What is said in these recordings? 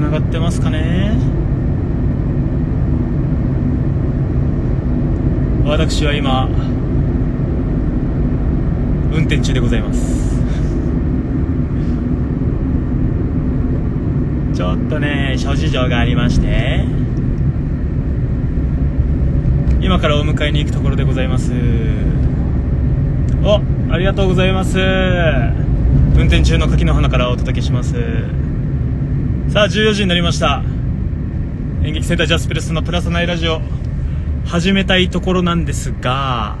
繋がってますかね？私は今運転中でございます。ちょっとね諸事情がありまして今からお迎えに行くところでございます。おありがとうございます。運転中の柿の花からお届けします。さあ14時になりました。演劇センタージャスプレスのプラスナイラジオ。始めたいところなんですが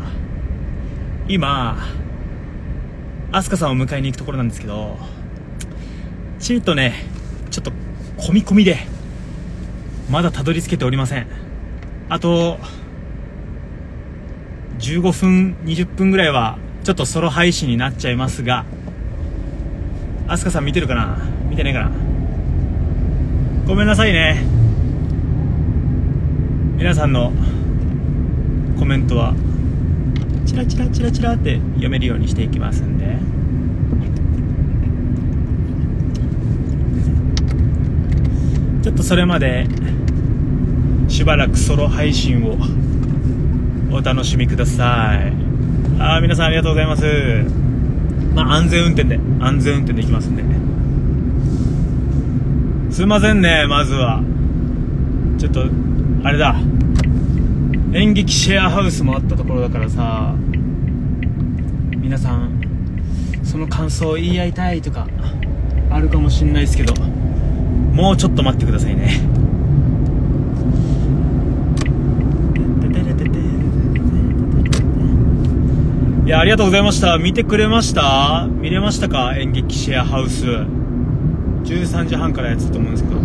今アスカさんを迎えに行くところなんですけどチートねちょっと込み込みでまだたどり着けておりません。あと15分20分ぐらいはちょっとソロ配信になっちゃいますがアスカさん見てるかな？見てないかな？ごめんなさいね。皆さんのコメントはチラチラチラチラって読めるようにしていきますんで。ちょっとそれまでしばらくソロ配信をお楽しみください。ああ皆さんありがとうございます。まあ安全運転で安全運転で行きますんで。すいませんねまずは。ちょっとあれだ。演劇シェアハウスもあったところだからさ。皆さんその感想を言い合いたいとかあるかもしんないですけどもうちょっと待ってくださいね。いやありがとうございました。見てくれました？見れましたか？演劇シェアハウス。13時半からやってたと思うんですけど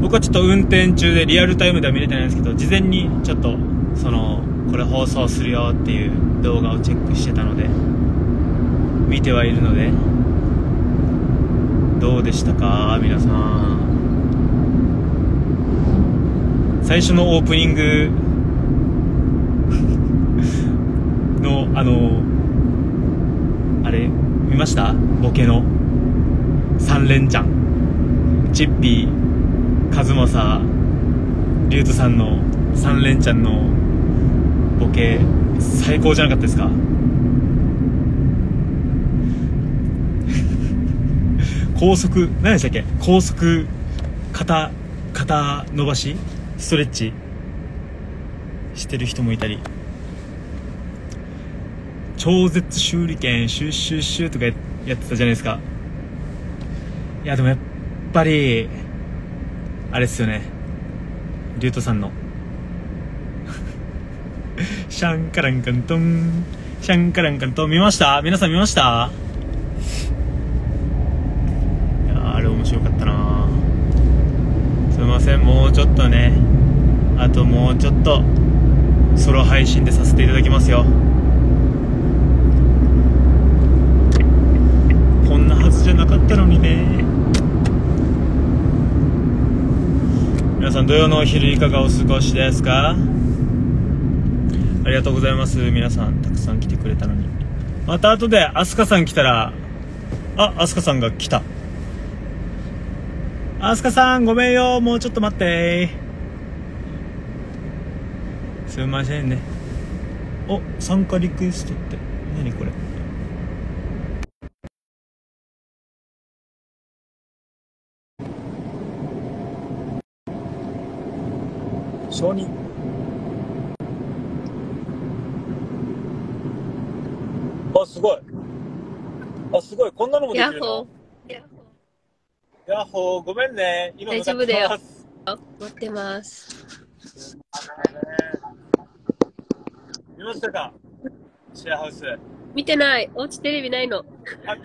僕はちょっと運転中でリアルタイムでは見れてないんですけど事前にちょっとそのこれ放送するよっていう動画をチェックしてたので見てはいるのでどうでしたか？皆さん。最初のオープニングのあのあれ見ました？ボケの。三連チャン。チッピー和正リュウトさんの三連チャンのボケ最高じゃなかったですか？高速何でしたっけ？高速肩肩伸ばしストレッチ。してる人もいたり。超絶修理券シュッシュッシュとかやってたじゃないですか。いやでもやっぱりあれっすよね。リュウトさんの。シャンカランカントン。シャンカランカントン見ました？皆さん見ました？いやあれ面白かったな。すいません。もうちょっとね。あともうちょっとソロ配信でさせていただきますよ。こんなはずじゃなかったのにね。皆さん土曜のお昼いかがお過ごしですか？ありがとうございます。皆さんたくさん来てくれたのに。また後でアスカさん来たらあアスカさんが来た。アスカさんごめんよ。もうちょっと待って。すいませんね。お参加リクエストって何これ承認あすごいあすごいこんなのもできるの？ヤッホー。ヤッホーごめんね今大丈夫だよ待ってます。見ましたか？シェアハウス見てない。おうちテレビないの。あ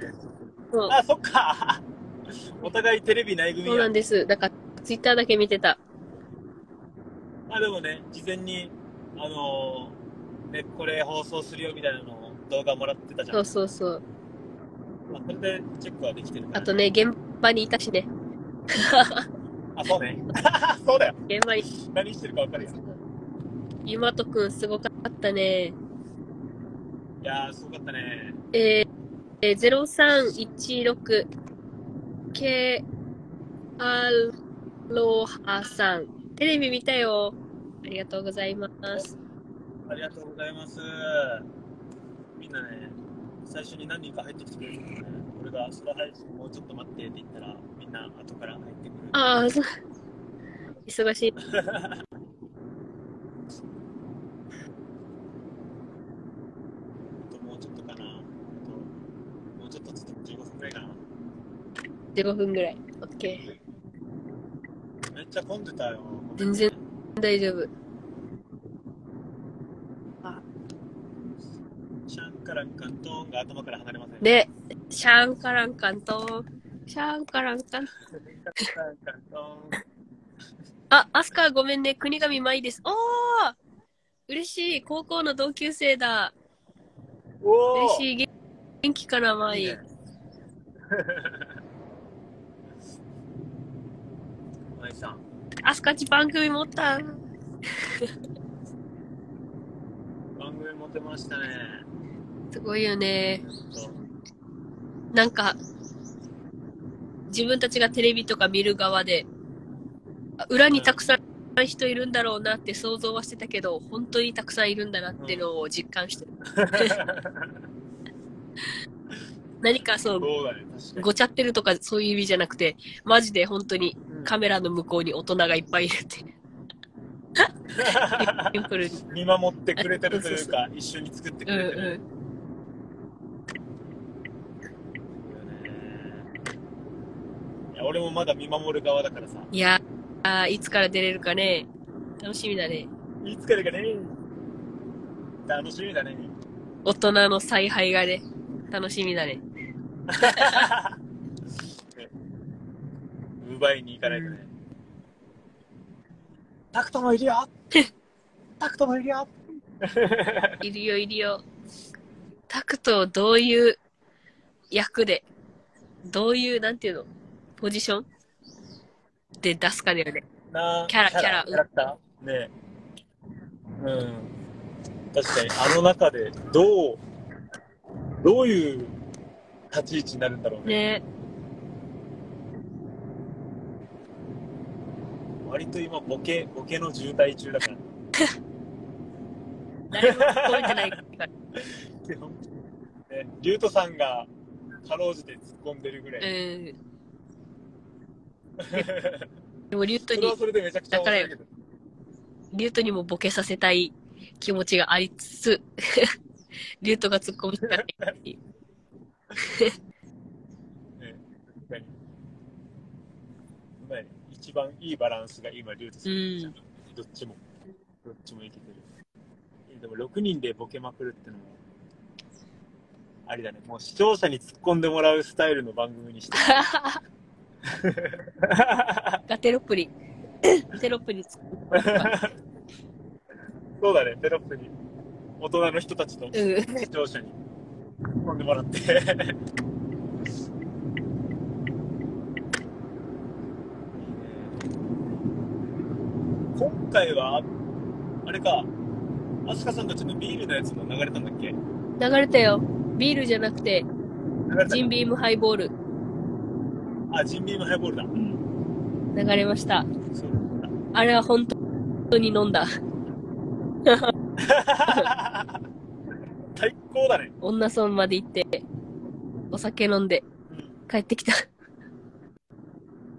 そうあそっかお互いテレビない組そうやなんです。だから、ツイッターだけ見てた。あでもね事前にあのーねこれ放送するよみたいなのを動画もらってたじゃんそうそうそう。まあ、それでチェックはできてるからあとね、現場にいたしね。あそうね そうだよ現場に。何してるか分かるよゆまとくんすごかったね。いやーすごかったねえー、えー、0316、K、アロハさん。テレビ見たよ。ありがとうございます。ありがとうございます。みんなね、最初に何人か入ってきてくれるのね、俺がその配信もうちょっと待ってって言ったら、みんな後から入ってくる。ああ、そう。忙しい。あともうちょっとかな。あともうちょっとちょっと15分くらいかな。15分ぐらい。オッケめっちゃ混んでたよ。全然ー。大丈夫。シャンカランカントーンが頭から離れません。で、シャンカランカンと、シャンカランカン。シャンカランカントーン。あ、アスカごめんね。国神舞です。おー嬉しい。高校の同級生だ。おー嬉しい。元元気かな、舞。いいね 舞さん。アスカち番組持った。番組持てましたね。すごいよね。なんか、自分たちがテレビとか見る側で、あ裏にたくさん人いるんだろうなって想像はしてたけど、本当にたくさんいるんだなっていうのを実感してる。何かそう、そうだね。ごちゃってるとかそういう意味じゃなくて、マジで本当にうんカメラの向こうに大人がいっぱいいるって。シンプルに。見守ってくれてるというか、一緒に作ってくうんれてる。ういや俺もまだ見守る側だからさ。ん。いやー、いつから出れるかね。楽しみだね。いつからかね。楽しみだね。大人の采配がね、楽しみだね。奪いに行かないとね。タクトもいるよ タクトもいるよいるよ、いるよ。タクトをどういう役で、どういう、なんていうの、ポジション？で出すかだよね。なキャラキャラキャラクター？ねうん。確かに、あの中で、どう、どういう立ち位置になるんだろうね。ね割と今、ボケ、ボケの渋滞中だから。誰も聞こえてないから。ね、リュウトさんが、かろうじて突っ込んでるぐらい。うん。でも、リュートにそれは、それでめちゃくちゃ面白いけど。リュートにもボケさせたい気持ちがありつつ、リュートが突っ込みたいっていう。ね、確かに。まあ一番いいバランスが今、リュウトさん、うんどっちも、どっちもいけてる。えでも6人でボケまくるってのも、ありだね。もう視聴者に突っ込んでもらうスタイルの番組にして。がテロップに、テロップに突っそうだね、テロップに。大人の人たちと込む。視聴者に込んでもらって。今回は、あれか、アスカさんたちのビールのやつも流れたんだっけ？流れたよ。ビールじゃなくて、ジンビームハイボール。あ、ジンビームハイボールだ。流れました。そうだ。あれは本当に飲んだ。最高だね。女村まで行って、お酒飲んでうん。帰ってきた。す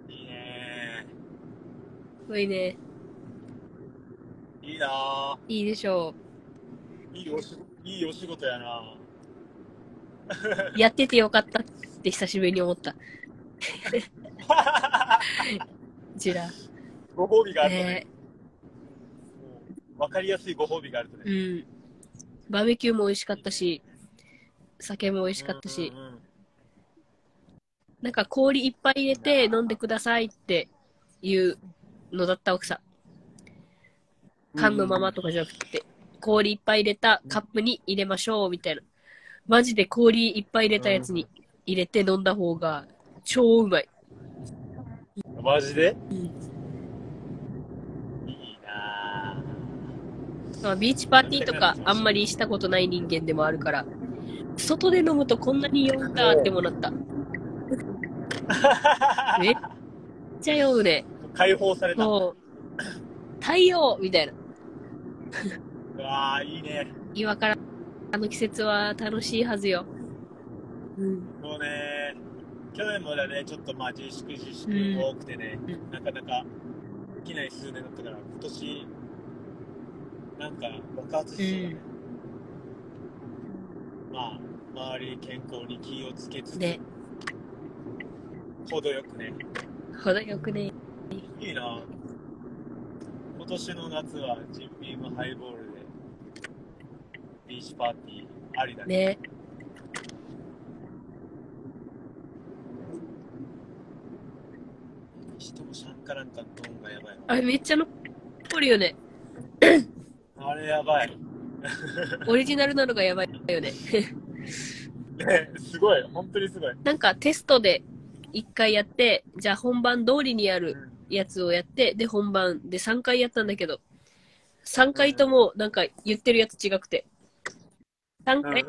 いいねごいね。いいなぁ。いいでしょいいおし、いいお仕事やなう。やっててよかったって久しぶりに思った。うちら。ご褒美があるとね。ねもうわかりやすいご褒美があるとね。うん。バーベキューも美味しかったし、酒も美味しかったし、うんうんうんなんか氷いっぱい入れて飲んでくださいっていうのだった奥さん。缶のままとかじゃなくて、氷いっぱい入れたカップに入れましょうみたいな。マジで氷いっぱい入れたやつに入れて飲んだ方が超うまい。マジで？うんいいなぁ。まあ、ビーチパーティーとかあんまりしたことない人間でもあるから、外で飲むとこんなに酔うんだってもなった。えちゃ酔うね。解放された。うもう、太陽みたいな。わー、いいね。今から、あの季節は楽しいはずよ。うん。もうね、去年までね、ちょっとまあ自粛自粛うん多くてね、うなかなかできない数年だったから、今年、なんか爆発しそうだね。まあ、周り健康に気をつけつつ、ね、程よくね。程よくね。いいな今年の夏はジンビームハイボールで、ビーチパーティーありだね。ね。にしてもシャンカランカンドンがやばいわあれめっちゃ残るよね。あれやばい。オリジナルなのがやばいよね。ね、すごい、本当にすごい。なんかテストで1回やって、じゃあ本番通りにやるやつをやって、で本番で3回やったんだけど、3回ともなんか言ってるやつ違くて。3回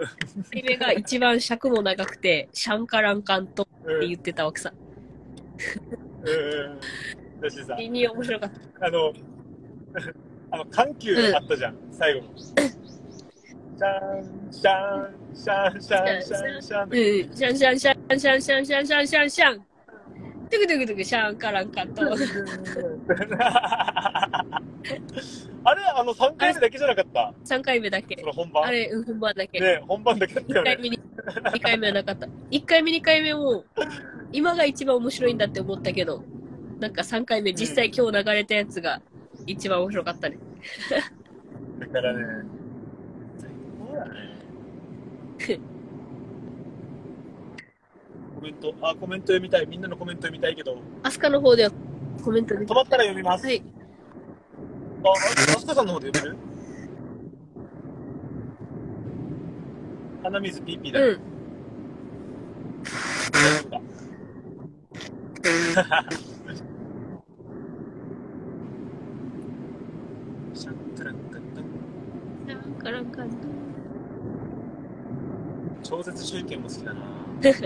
目が一番尺も長くて、シャンカランカントうんって言ってたわけさ。うん。だしさ、意味面白かった。あの、あの、緩急あったじゃん、最後の。シャン、シャン、シャン、シャン、シャン、シャンうん。シャンシャンシャンシャンシャンシャンシャンシャンシャン。トゥクトゥクトゥクシャンカランカント。あれあの、3回目だけじゃなかった？3回目だけそ。の本番？あれ、うん、本番だけ。ね、本番だけだった1よね回。目に、2回目はなかった。1回目、2回目も、今が一番面白いんだって思ったけど、なんか3回目、実際今日流れたやつが一番面白かったね。だからね、最高だね。コメント、あ、コメント読みたい。みんなのコメント読みたいけど、アスカの方ではコメントで止。まったら読みます。はい。あ、ああすかさんの方で読める？鼻水ピーピーだね。うん。大丈夫だ。シャンカランカンカンシャンカランカント。超絶集権も好きだな。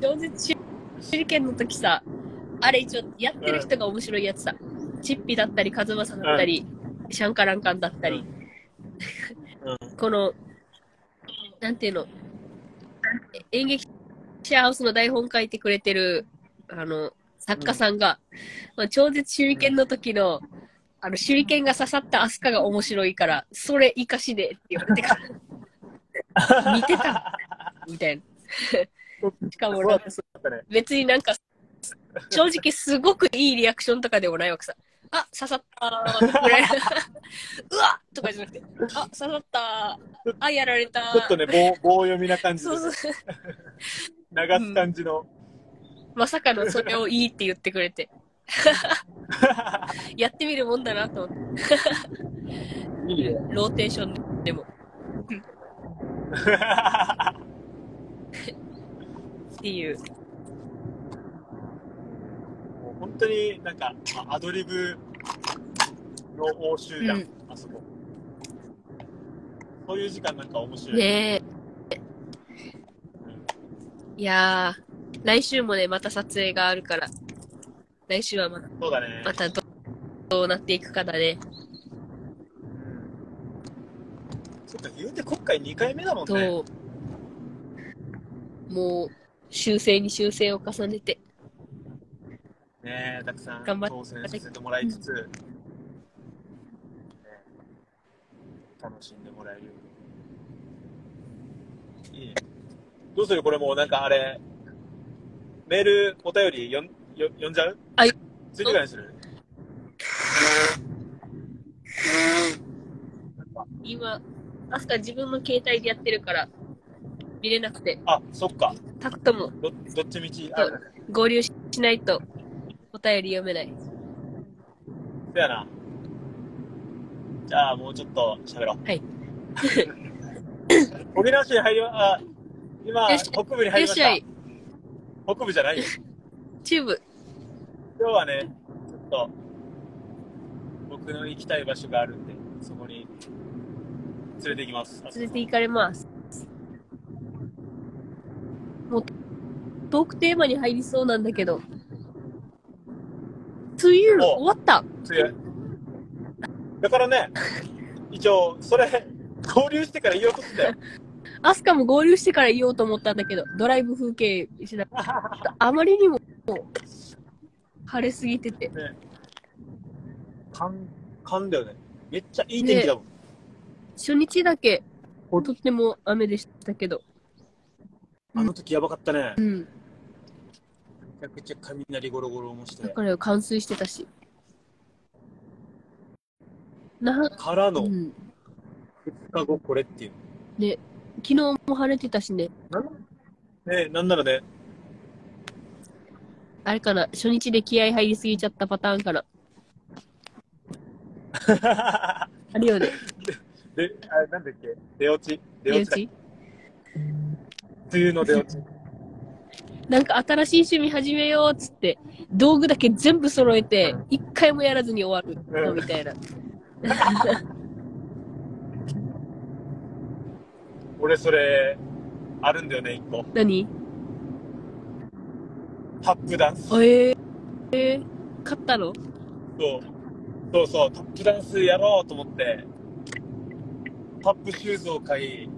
超絶手裏剣の時さ、あれ一応やってる人が面白いやつさ。チッピだったり、カズマさんだったり、シャンカランカンだったり、うん。この、なんていうの、演劇シェアハウスの台本書いてくれてる、あの、作家さんが、まあ、超絶手裏剣の時の、あの、手裏剣が刺さったアスカが面白いから、それ活かしでって言われてから、見てたみたいな。しかも。別になんか、正直すごくいいリアクションとかでもないわけさ。あ、刺さったー。うわっとかじゃなくて、あ、刺さったー。あ、やられたー。ちょっとね、棒、棒読みな感じでそうそう。流す感じの。まさかのそれをいいって言ってくれて。やってみるもんだなと思って。いいね。ローテーションでも。っていう。もう本当になんか、まあアドリブの応酬じゃん、うんあそこ。そういう時間なんか面白い。ねえ。うんいやー、来週もね、また撮影があるから、来週はまそうだね。またどどうなっていくかだね。そっか、言うて今回2回目だもんね。と、もう、修正に修正を重ねて、ねえ、たくさん挑戦させてもらいつつ、ね楽しんでもらえるように。いいね。どうする？これもうなんかあれ、メール、お便りよんよ読んじゃう？あいついてからにする今、アスカ自分の携帯でやってるから、見れなくて、あ、そっか。タクトもどどっちみち？ね。合流しないと、お便り読めない。そやな。じゃあもうちょっと喋ろう。はい。沖縄市に入りま、あ、今、北部に入りました。北部じゃないよ。チューブ。今日はね、ちょっと、僕の行きたい場所があるんで、そこに連れて行きます。連れて行かれます。もう、トークテーマに入りそうなんだけど。梅雨お終わった強い。だからね、一応、それ、合流してから言おうとしてたよ。アスカも合流してから言おうと思ったんだけど、ドライブ風景しなあまりにも晴れすぎてて。ね。勘、勘だよね。めっちゃいい天気だもん。初日だけ、とっても雨でしたけど。あの時やばかったねう。ん。めちゃくちゃ雷ゴロゴロもして。だから冠水してたし。な、からの2うん。日後これっていう。で、昨日も晴れてたしね。ねなんならね、あれかな、初日で気合入りすぎちゃったパターンかな。あるよね。で、あなんだっけ？出落ち？出落ち梅雨の出落ち。なんか新しい趣味始めようっつって、道具だけ全部揃えて、一回もやらずに終わるのみたいな。俺それ、あるんだよね、一個。何？タップダンス。あえー、えー、買ったの？そう。そうそう、タップダンスやろうと思って、タップシューズを買い、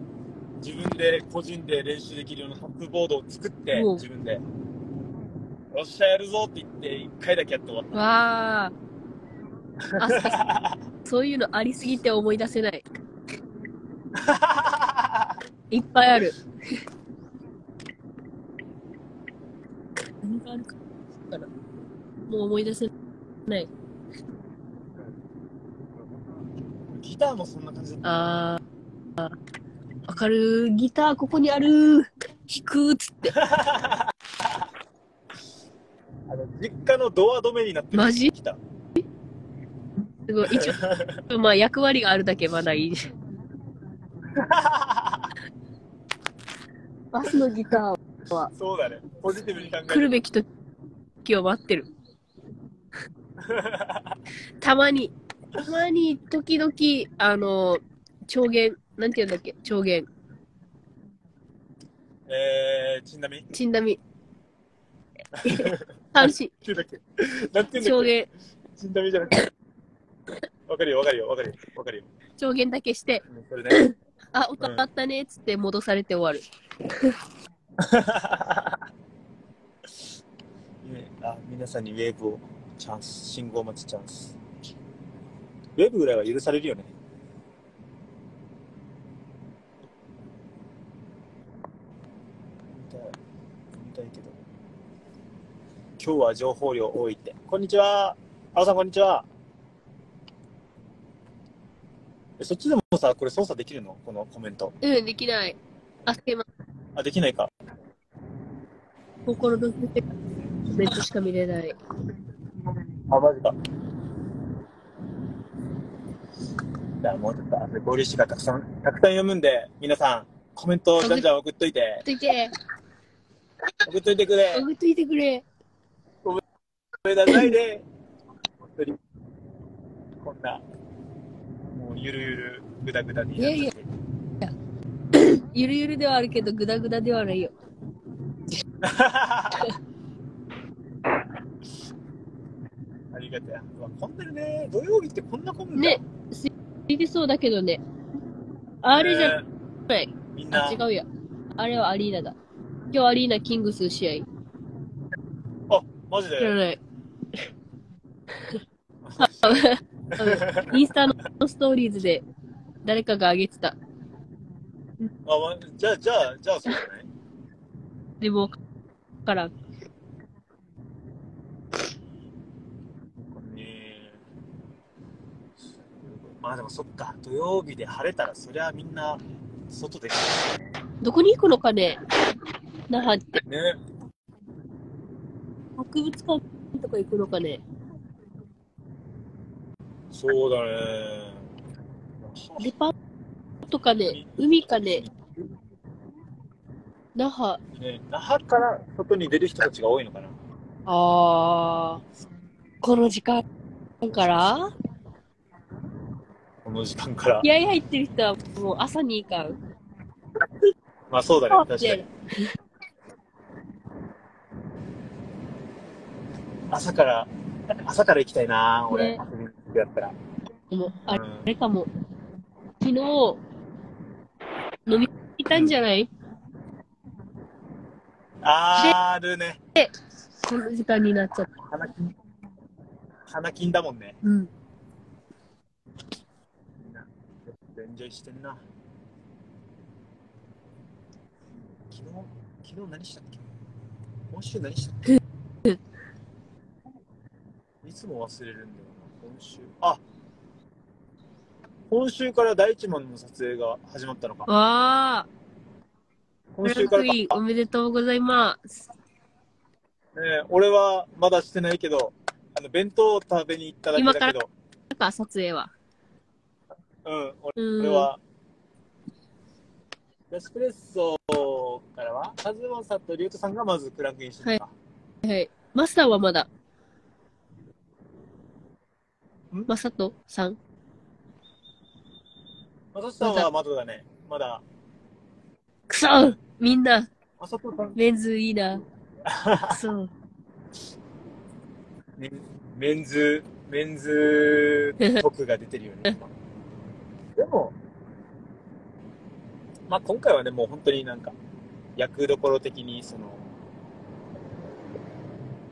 自分で個人で練習できるようなタップボードを作って自分で。よっしゃ、やるぞって言って、一回だけやって終わっわあ。そういうのありすぎて思い出せない。た。いっぱいある。何があるかなもう思い出せない。ギターもそんな感じだった。あー、わかる。ギターここにある。弾くっつって。あの、実家のドア止めになってる。マジ？ギター。すごい。一応、まあ役割があるだけまだいい。バスのギターはそうだね。ポジティブに考え来るべき時を待ってる。たまに、たまに、時々、あの、超限、なんて言うんだっけ？超限、えー、ち なみに。ちんだみ。阪神、っていうんだっけ？なんて言うんだ超っけ？限、ちなみにじゃなくて。わかるよ、わかるよ、わかるよ、わかるよ。超限だけして、うんそれね。あ、音あったね、っつって戻されて終わる。ねあ皆さんにウェーブをチャンス信号待ちチャンス。ウェーブぐらいは許されるよね。見たい見たいけど。今日は情報量多いって。こんにちは。青さんこんにちはえそっちでもさこれ操作できるの？このコメント。うん、できない。あ、すいま。あできないか。心のコメントしか見れない。あ、マジか。じゃあもうちょっと後で合流してからたくさん、たくさん読むんで、皆さん、コメントをじゃんじゃん送っといて、といて、送っといてくれ。送っといてくれ。ごめんなさいね。本当に。こんな、ゆるゆる、ぐだぐだに。いやいやゆるゆるではあるけど、ぐだぐだではないよ。ありがたわ混んでるね。土曜日ってこんな混むんだ。ね、すいてそうだけどね。あれじゃねない。みんなあ、、違うや。あれはアリーナだ。今日アリーナキングス試あ、マジ合。知らで。ない。インスタのストーリーズで誰かが上げてた。あ、ま、じゃあ、じゃあ、じゃあ、そうじゃない？でも、からん。ねまあでもそっか、土曜日で晴れたら、そりゃみんな外で。どこに行くのかね？那覇って。ね。博物館とか行くのかね？そうだね。デパートかね海かね那覇。ね那覇から外に出る人たちが多いのかな。あー。この時間から？この時間から。気合入ってる人はもう朝に行かん。まあそうだね、確かに。朝から、朝から行きたいな俺、ね遊びに行くやったら。もうあうんれかも。昨日、飲み行ったんじゃない？あるね。この時間になっちゃった。花金。花金だもんね。うん。みんな、エンジョイしてんな。昨日、昨日何したっけ？今週何したっけ？いつも忘れるんだよな、今週。あ今週から第一問の撮影が始まったのか。わあ、今週からおめでとうございます。ねえ俺はまだしてないけど、あの弁当を食べに行っただけだけど、なんか撮影は。うん、俺うん。俺は、エスプレッソからは、カズマさんとリュウトさんがまずクランクインしてるのか。はい。マスターはまだ。んマサトさんマサトさんはまだだね。まだ。くそみんな、マサトさん、メンズいいな。くそ メンメンズ、メンズ 特が出てるよね。でも、まあ今回はね、もう本当になんか、役どころ的に、その、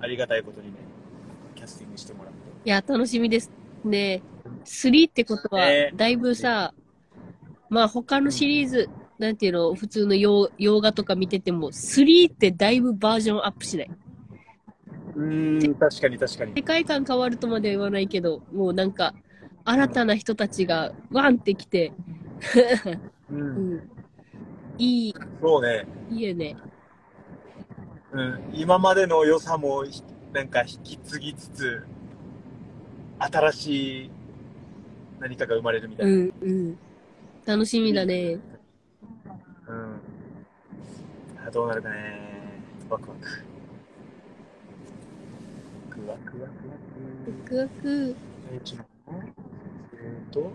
ありがたいことにね、キャスティングしてもらって。いや、楽しみですね。3ってことはね、だいぶさ、まあ他のシリーズ、なんていうの、普通の洋洋画とか見てても、3ってだいぶバージョンアップしない。うーん、確かに確かに。世界観変わるとまでは言わないけど、もうなんか、新たな人たちがワンってきて、う。うんん、いい、そうね。いいよね。うん。今までの良さもひ、なんか引き継ぎつつ、新しい何かが生まれるみたいうな。ん、うん。楽しみだね。うん。あどうなるかね。ワクワク。ワクワクワクワワク。クワク。えー、っと、えーと、ほん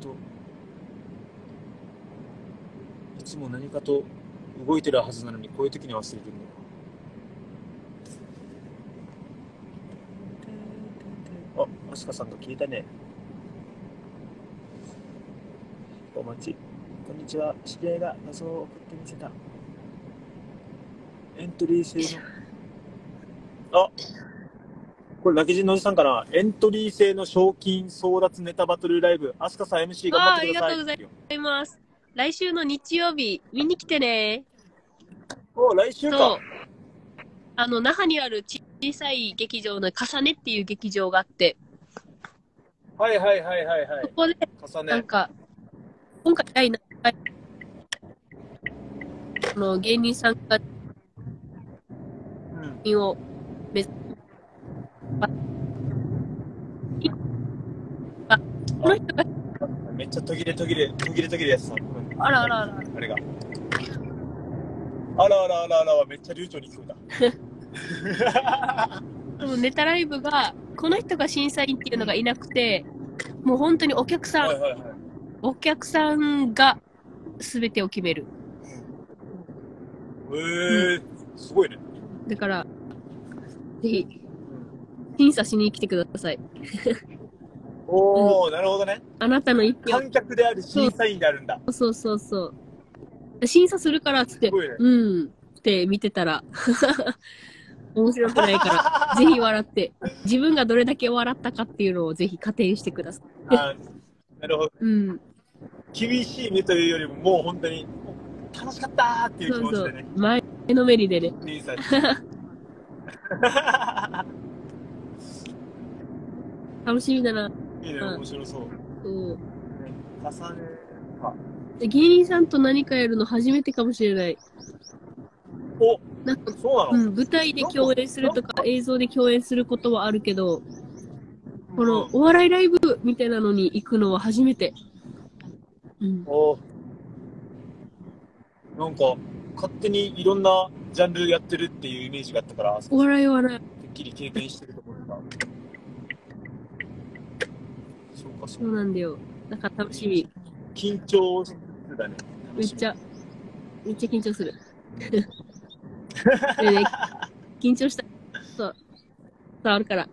と、いつも何かと動いてるはずなのに、こういう時に忘れてるの？あ、アスカさんが消えたね。お待ち。こんにちは。知り合いが謎を送ってみせた。エントリー制の。あこれ、泣き人のおじさんかなエントリー制の賞金争奪ネタバトルライブ。アスカさん MC 頑張ってください。ありがとうございます。来週の日曜日、見に来てね。お来週か。。あの、那覇にある小さい劇場の重ねっていう劇場があって、はいはいはいはいはい。そこで、重ね。なんか、今回第7回、あの、芸人さんがうん。を目指あ、この人が、めっちゃ途切れ途切れ、途切れ途切れやつさ。あらあらあら。あれが。あらあらあらあらはめっちゃ流暢に聞こえた。そのネタライブが、この人が審査員っていうのがいなくて、もう本当にお客さん、はいはいはい。お客さんが全てを決める。えー、すごいね。だから、ぜひ、審査しに来てください。おー、なるほどね。あなたの一票。観客である審査員であるんだ。そうそうそう。審査するからっつってね。うんって見てたら、面白くないから、ぜひ笑って、自分がどれだけ笑ったかっていうのをぜひ加点してください。あなるほど。うん。厳しい目というよりも、もう本当に、楽しかったーっていうそうそう気持ちでね。。前のめりでね。楽しみだな。いいね、うん面白そう。そう重ねか。で芸人さんと何かやるの初めてかもしれない。お、なんか、そうなの、うん、舞台で共演するとか映像で共演することはあるけど、このお笑いライブみたいなのに行くのは初めて。うん。おなんか、勝手にいろんなジャンルやってるっていうイメージがあったから、お笑いお笑い。てっきり経験してると思った。そうか、そそううなんだよ。だから楽しみ。緊張するだね。めっちゃ、めっちゃ緊張する。緊張した。そう。伝わるから。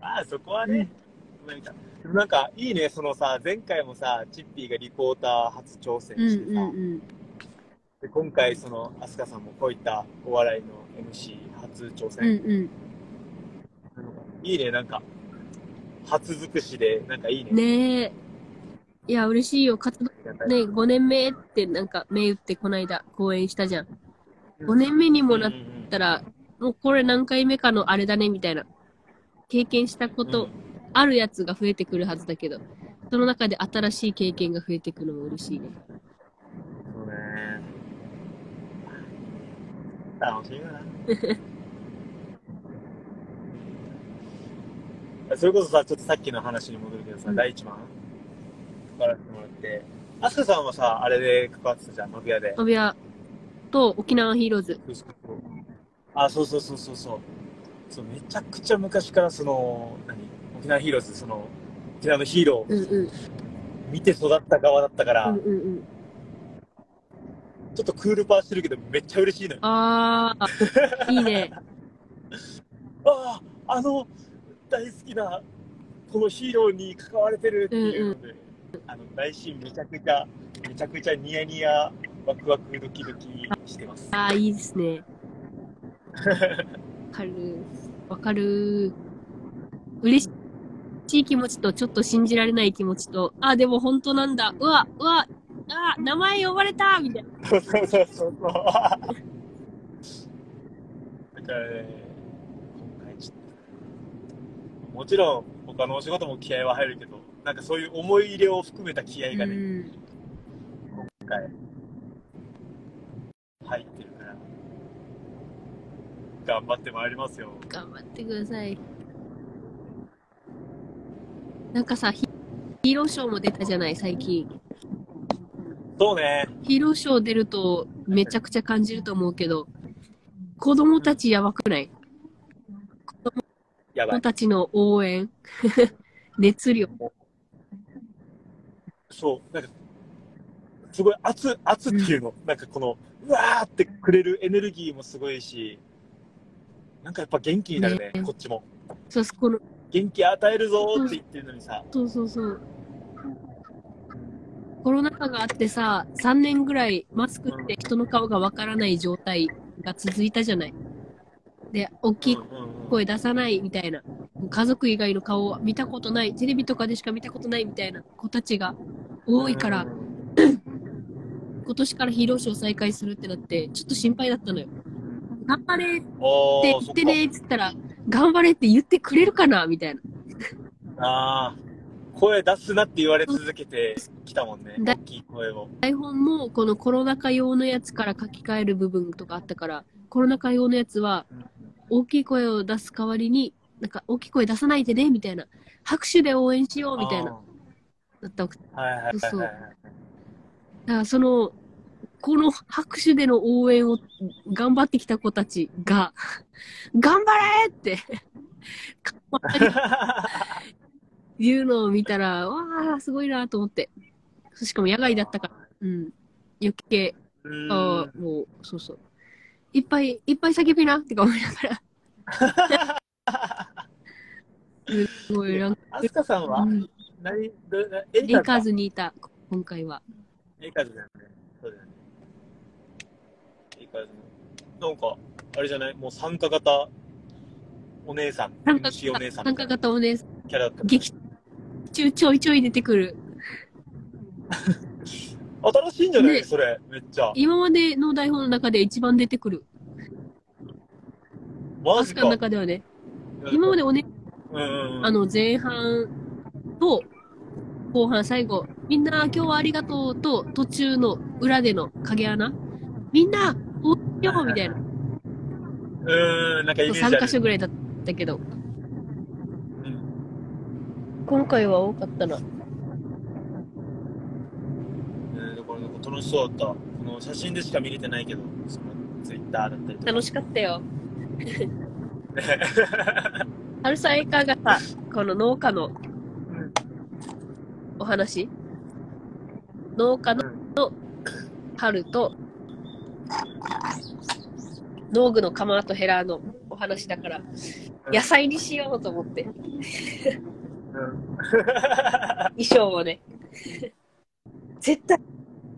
ま あそこはね、なんか、でもなんかいいね、そのさ、前回もさ、チッピーがリポーター初挑戦うんしてさ、うんで今回その、アスカさんもこういったお笑いの MC 初挑うん。戦。うんうん。いいね、なんか、初尽くしで、なんかいいね。ねえ。いや、嬉しいよ。活動ね、5年目ってなんか、銘打ってこないだ講演したじゃん。5年目にもなったら、もうこれ何回目かのあれだね、みたいな。経験したこうんと、あるやつが増えてくるはずだけど、その中で新しい経験が増えてくるのも嬉しいね。そうね。楽しいよな。それこそさ、ちょっとさっきの話に戻るけどさ、うん第一番関わらせてもらって、アスカさんはさ、あれで関わってたじゃん、マフィアで。マビアと沖縄ヒーローズ。あ、そうそうそうそうそう。そう、めちゃくちゃ昔からその、何？沖縄ヒーローズ、その、沖縄のヒーローうんうん。見て育った側だったから、うんうんうん。ちょっとクールパーしてるけど、めっちゃ嬉しいのよ。あー、いいね。ああ、あの、大好きな、このヒーローに関われてるっていうので、あの、内心めちゃくちゃ、めちゃくちゃニヤニヤ、ワクワクドキドキしてます。あー、いいですね。わかる。わかる。嬉しい気持ちと、ちょっと信じられない気持ちと、あ、でも本当なんだ。うわ、うわ、あ、名前呼ばれたみたいな。そうそうそうそう。だからね、今回ちょっと、もちろん他のお仕事も気合は入るけど、なんかそういう思い入れを含めた気合がね、うん。今回、入ってるから、頑張ってまいりますよ。頑張ってください。なんかさ、ヒヒーローショーも出たじゃない、最近。そうね。ヒーローショー出るとめちゃくちゃ感じると思うけど、子供たちやばくない。子供たちの応援、熱量。そう、なんか、すごい熱、熱っていうの、なんかこの、うわーってくれるエネルギーもすごいし、なんかやっぱ元気になるね、ね。こっちも。そう、この、元気与えるぞーって言ってるのにさ、そうそうそう。コロナ禍があってさ、3年ぐらいマスクって人の顔がわからない状態が続いたじゃない。で、大きいうんうんうん。声出さないみたいな。家族以外の顔を見たことない、テレビとかでしか見たことないみたいな子たちが多いから、今年からヒーローショー再開するってなって、ちょっと心配だったのよ。頑張れって言ってねっつったら、頑張れって言ってくれるかなみたいな。あー声出すなって言われ続けてきたもんね、だ大きい声を。台本もこのコロナ禍用のやつから書き換える部分とかあったから、コロナ禍用のやつは大きい声を出す代わりに、なんか大きい声出さないでね、みたいな。拍手で応援しよう、みたいな。だったわけ。だあー。はいはいはいそうはい。からその、この拍手での応援を頑張ってきた子たちが、頑張れって、言うのを見たら、わあ、すごいなと思って。しかも野外だったから、うん。余計、ああ、もう、そうそう。いっぱいいっぱい叫びなってか思いながら。すごい、なんか、アスカさんは？うん何どエレイカーズにいた、今回は。レイカーズだよね。そうだよね。レイカーズの。なんか、あれじゃないもう参加型お姉さん、参加 MC お姉さん参加みたいな型をね、キャラだった。劇中ちょいちょい出てくる。新しいんじゃない、ねそれ、めっちゃ。今までの台本の中で一番出てくる。マジか。の中ではね。今までおね、うんうんうん、あの、前半と、後半最後、みんな今日はありがとうと、途中の裏での影穴。みんな、おっよみたいな。うーん、なんかイメージあ3る。箇所ぐらいだったけど、うん今回は多かったな。えーだからなんか楽しそうだった。この写真でしか見れてないけど、そのツイッターだったりとか。楽しかったよ。春さんいかがさ、この農家のお話？農家の春と、農具の釜とヘラのお話だから、野菜にしようと思って、うん。衣装をね。絶対、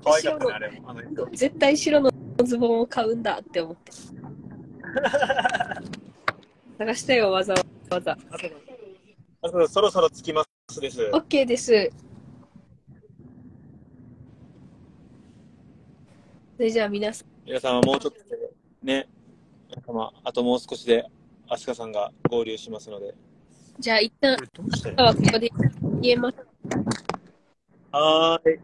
可愛かったね、あれも。あの人。絶対白のズボンを買うんだって思って。探したよ、わざわざ。あそうそろそろ着きますです。OK です。それじゃあ皆さん、皆さんはもうちょっとでね、皆様、あともう少しで、飛鳥さんが合流しますので。じゃあ一旦、これどうしたはここで言えます。はーい。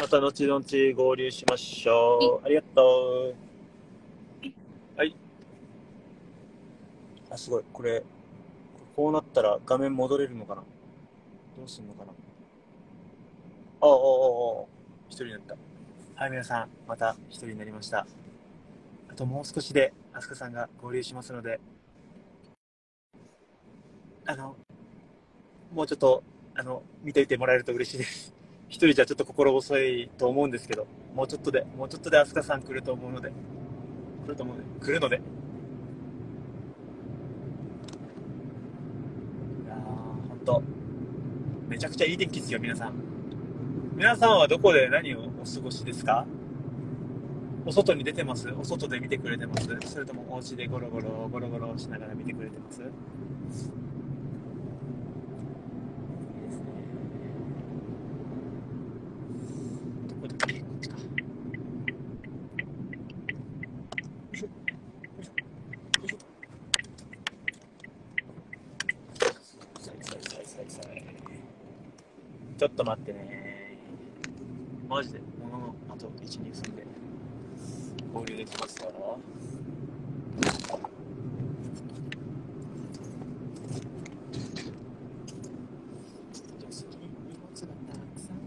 また後々合流しましょう。ありがとう。はい。あ、すごい。これ、こうなったら画面戻れるのかな？どうすんのかな？ああ、ああ、ああ。一人になった。はい、皆さん、また一人になりました。あともう少しで、アスカさんが合流しますので、あの、もうちょっと、あの、見ていてもらえると嬉しいです。一人じゃちょっと心細いと思うんですけど、もうちょっとで、もうちょっとで飛鳥さん来ると思うので、来ると思うので、来るので。いやー、ほんと、めちゃくちゃいい天気ですよ、皆さん。皆さんはどこで何をお過ごしですか？お外に出てます？お外で見てくれてます？それともお家でゴロゴロ、ゴロゴロしながら見てくれてますいいですね。どこだっけこっちか。よいしょ。よいしょ。よいしょ。さいさいさいさいさい。ちょっと待ってね。マジで、もののあと1、2分で合流できますから。助手席に荷物がたくさん。よ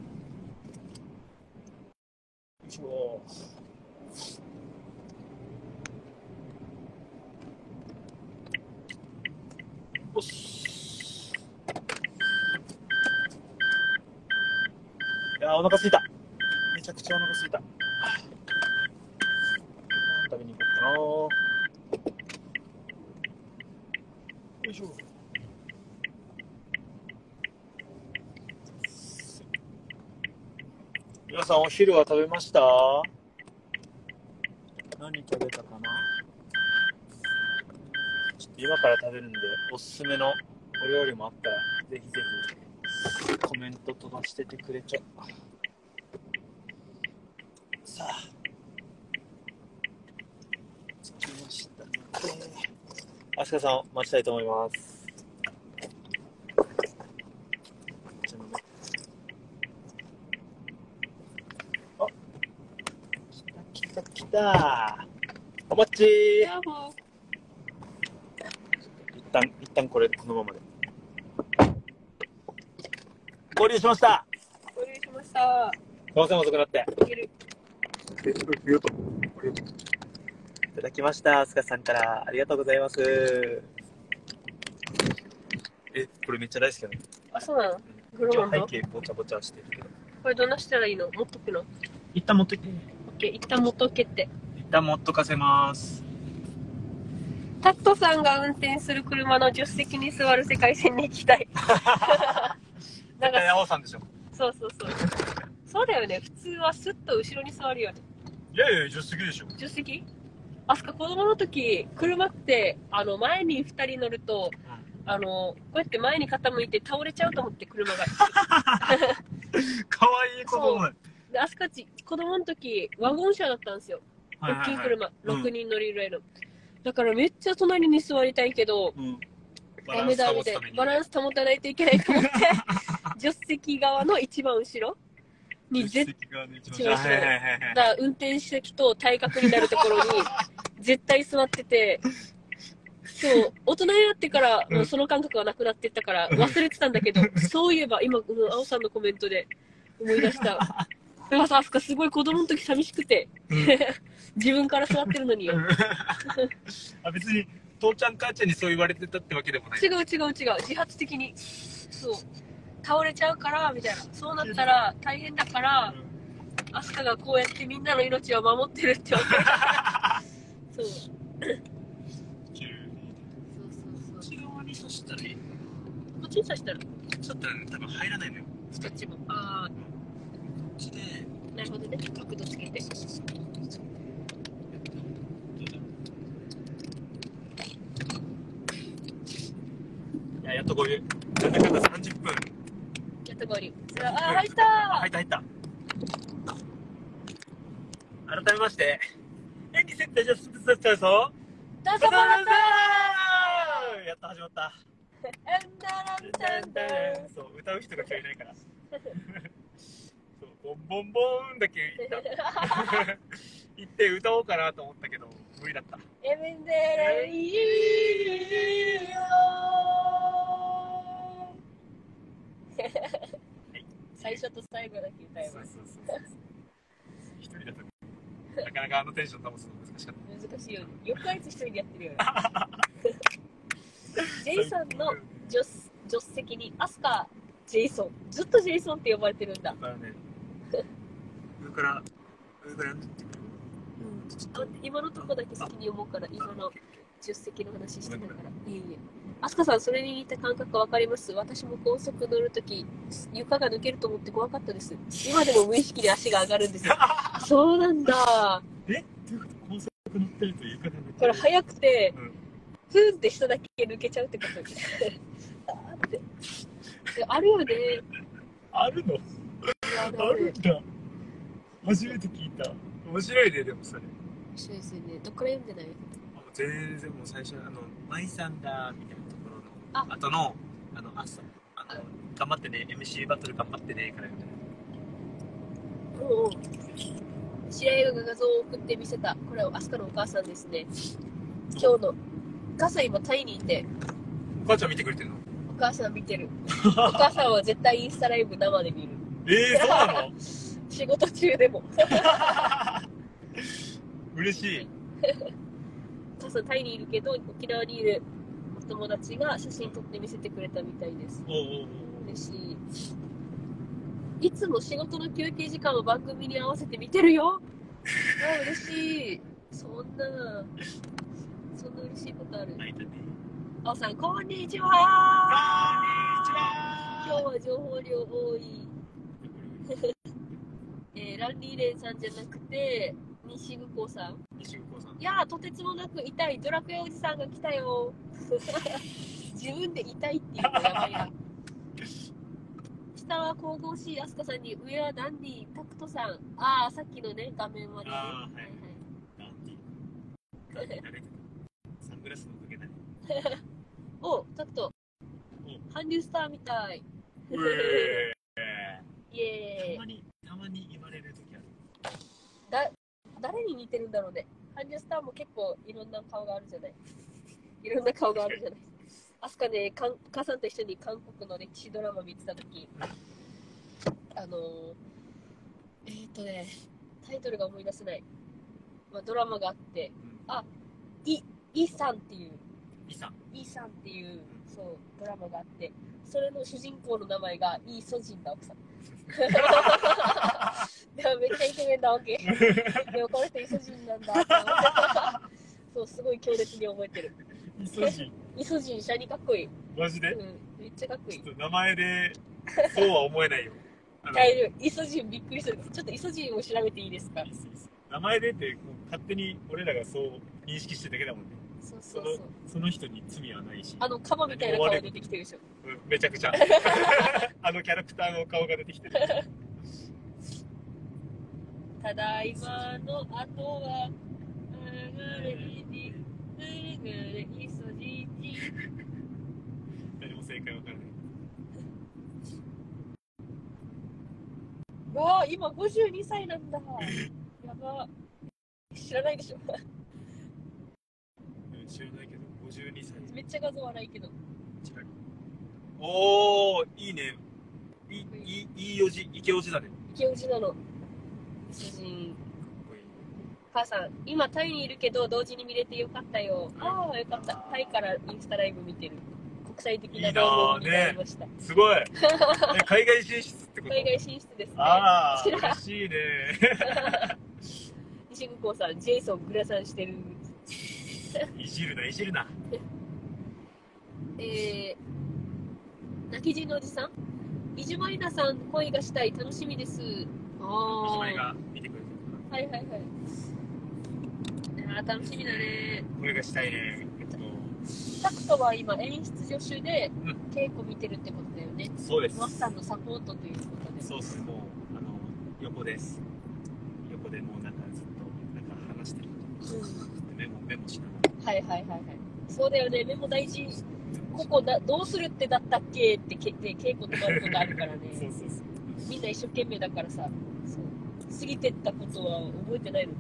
いしょ。よし。いやー、お腹すいた。めちゃくちゃお腹すいた。何食べに行こうかな。よいしょ。皆さん、お昼は食べました？何食べたかな？ちょっと今から食べるんで、おすすめのお料理もあったら、ぜひぜひコメント飛ばしててくれちゃう。さあ、着きましたので、飛鳥さんを待ちたいと思います。こちらのねあ、来た来た来た。お待ち一旦、一旦これ、このままで。合流しましたう、合流しました。すいません、遅くなって。いける。いただきました、スカさんから。ありがとうございます。え、これめっちゃ大好きなの。あ、そうなの？グロ一応ーンの背景ぼちゃぼちゃしてるけど。これどんなしたらいいの？持っとくの？一旦持っといて。オッケー、一旦持っとけって。一旦持っとかせます。タットさんが運転する車の助手席に座る世界線に行きたい。なんか、青さんでしょ。そうそうそう。そうだよね。普通はスッと後ろに座るよね。いやいや、助手席でしょ。助手席？あすか子供の時、車って、あの、前に二人乗ると、あの、こうやって前に傾いて倒れちゃうと思って車が。かわいい子供だ。で、あすかち、子供の時、ワゴン車だったんですよ。はいはいはい大きい車、うん6人乗りぐらいの。だからめっちゃ隣に座りたいけど、うん。ダメだみたいな。バランス保たないといけないと思って、助手席側の一番後ろに絶助手席側の一一番後ろはいはいはいはい対運転席と対角になるところに 絶対座ってて、そう、大人になってから、うんもうその感覚がなくなってったから忘れてたんだけど、そういえば今、うん青さんのコメントで思い出した。でもさ、すごい子供の時寂しくて、うん 自分から座ってるのによ。あ別に父ちゃん母ちゃんにそう言われてたってわけでもない違う違う違う自発的にそう倒れちゃうからみたいなそうなったら大変だからアスカがこうやってみんなの命を守ってるって思 う。そう。そうそうそう。内側に刺したらいいこっちに刺したら、ちょっと多分入らないのよ。そっちも。あこっちで、あ、なるほどね。角度つけて。いや、やっと合流。なんだかんだ30分。やっと合流。ああ、入ったあ入った入った。改めまして、演技設定じゃスプツちゃうぞ。ダサバラやっと始まった。そう、歌う人が今日いないから。ボンボンボーンだけ言った。言って歌おうかなと思ったけど、無理だった。エメンデレイ最初と最後だけ歌えます。そうそうそうそう。一人だと、なかなかあのテンション保つの難しかった。難しいよね。よくあいつ一人でやってるよね。ジェイソンの助助手席にアスカ、ジェイソン。ずっとジェイソンって呼ばれてるんだ。だね、上から、上からやってくる。あ今のとこだけ先に思うから、今の助手席の話してたから。いえいえ。アスカさん、それに似た感覚わかります？私も高速乗るとき、床が抜けると思って怖かったです。今でも無意識で足が上がるんですよ。そうなんだ。え？どういうこと高速乗ってると床が抜ける？これ早くて、うんふんって下だけ抜けちゃうってこと あーって。であるよね。あるの？あるんだ。初めて聞いた。面白いね、でもそれ。面白いですよね。どっから読んでない？あ全然もう最初、あの、舞さんだ、みたいなところの、あ後の、あの、朝、あの、頑張ってね、MC バトル頑張ってね、からみたいな。おう白井が画像を送って見せた。これはアスカのお母さんですね。今日の。お母さん今タイにいて、お母ちゃん見てくれてるの？お母さん見てる。お母さんは絶対インスタライブ生で見る。えー、そうなの？仕事中でも。嬉しい。お母さんタイにいるけど、沖縄にいるお友達が写真撮って見せてくれたみたいです。おうおうおう嬉しい。いつも仕事の休憩時間を番組に合わせて見てるよ。あ嬉しい。そんな、そんな嬉しいことある。泣いたね。あおさん、こんにちは。今日は情報量多い。えー、ランリーレンさんじゃなくて、西久子さん。西さん。いやー、とてつもなく痛いドラクエおじさんが来たよ。自分で痛いっていうのやばいな。下は神々しいアスカさんに、上はダンディ、タクトさん。ああ、さっきのね、画面はね。あーはいはいダンディ。サングラスの おか。お、タクト。韓流スターみたい。うえイエーイたま。に、たまに言われるときある。だ、誰に似てるんだろうね。韓流スターも結構いろんな顔があるじゃない。いろんな顔があるじゃない。アスカね、かん母さんと一緒に韓国の歴史ドラマ見てたとき、あのー、えーっとね、タイトルが思い出せない。まあ、ドラマがあって、イ、イさんっていう、イさん。イさんっていう、そう、ドラマがあって、それの主人公の名前がイ・ソジンだ、奥さん。でもめっちゃイケメンなわけ。でもこの人イソジンなんだって思って。そう、すごい強烈に覚えてる。イソジン。イソジン、シャニかっこいい。マジで？うん、めっちゃかっこいいちょっ。と名前で、そうは思えないよ。大丈夫。イソジンびっくりする。ちょっとイソジンを調べていいですか？名前でって、勝手に俺らがそう認識してるだけだもんね。そうそうそう。その人に罪はないし、あの、カバみたいな顔出てきてるでしょ。うんめちゃくちゃ。あのキャラクターの顔が出てきてる。ただいまの後は、流れに、流れイソジンに。何も正解わからない。わあ、今52歳なんだ。やば。知らないでしょ。うん知らないけど、52歳。めっちゃ画像荒いけど。近いおー、いいね。いい、いい、いいおじ、イケおじだね。か池おじなの。主人。母さん、今タイにいるけど同時に見れてよかったよ。ああ、よかった。タイからインスタライブ見てる。国際的な番組になりました。すごい。え海外進出ってこと？海外進出ですね。ああ、嬉しいね。西久保さん、ジェイソングラサンしてる。いじるな、いじるな。えー、泣き人のおじさん？伊集まりなさん、恋がしたい、楽しみです。ああ。はいはいはい。あー楽しみだね。これがしたいね。えっと、タクトは今演出助手でうん稽古見てるってことだよね。そうです。ワッサンのサポートということで。そうっす、もう、あの、横です。横でもうなんかずっと、なんか話してる。うんメモ、メモしながはいはいはいはい。そうだよね、メモ大事。ここだどうするってだったっけ？ってけで稽古とかることあるからら。そうね。そうそう。みんな一生懸命だからさ、そう過ぎてったことは覚えてないの？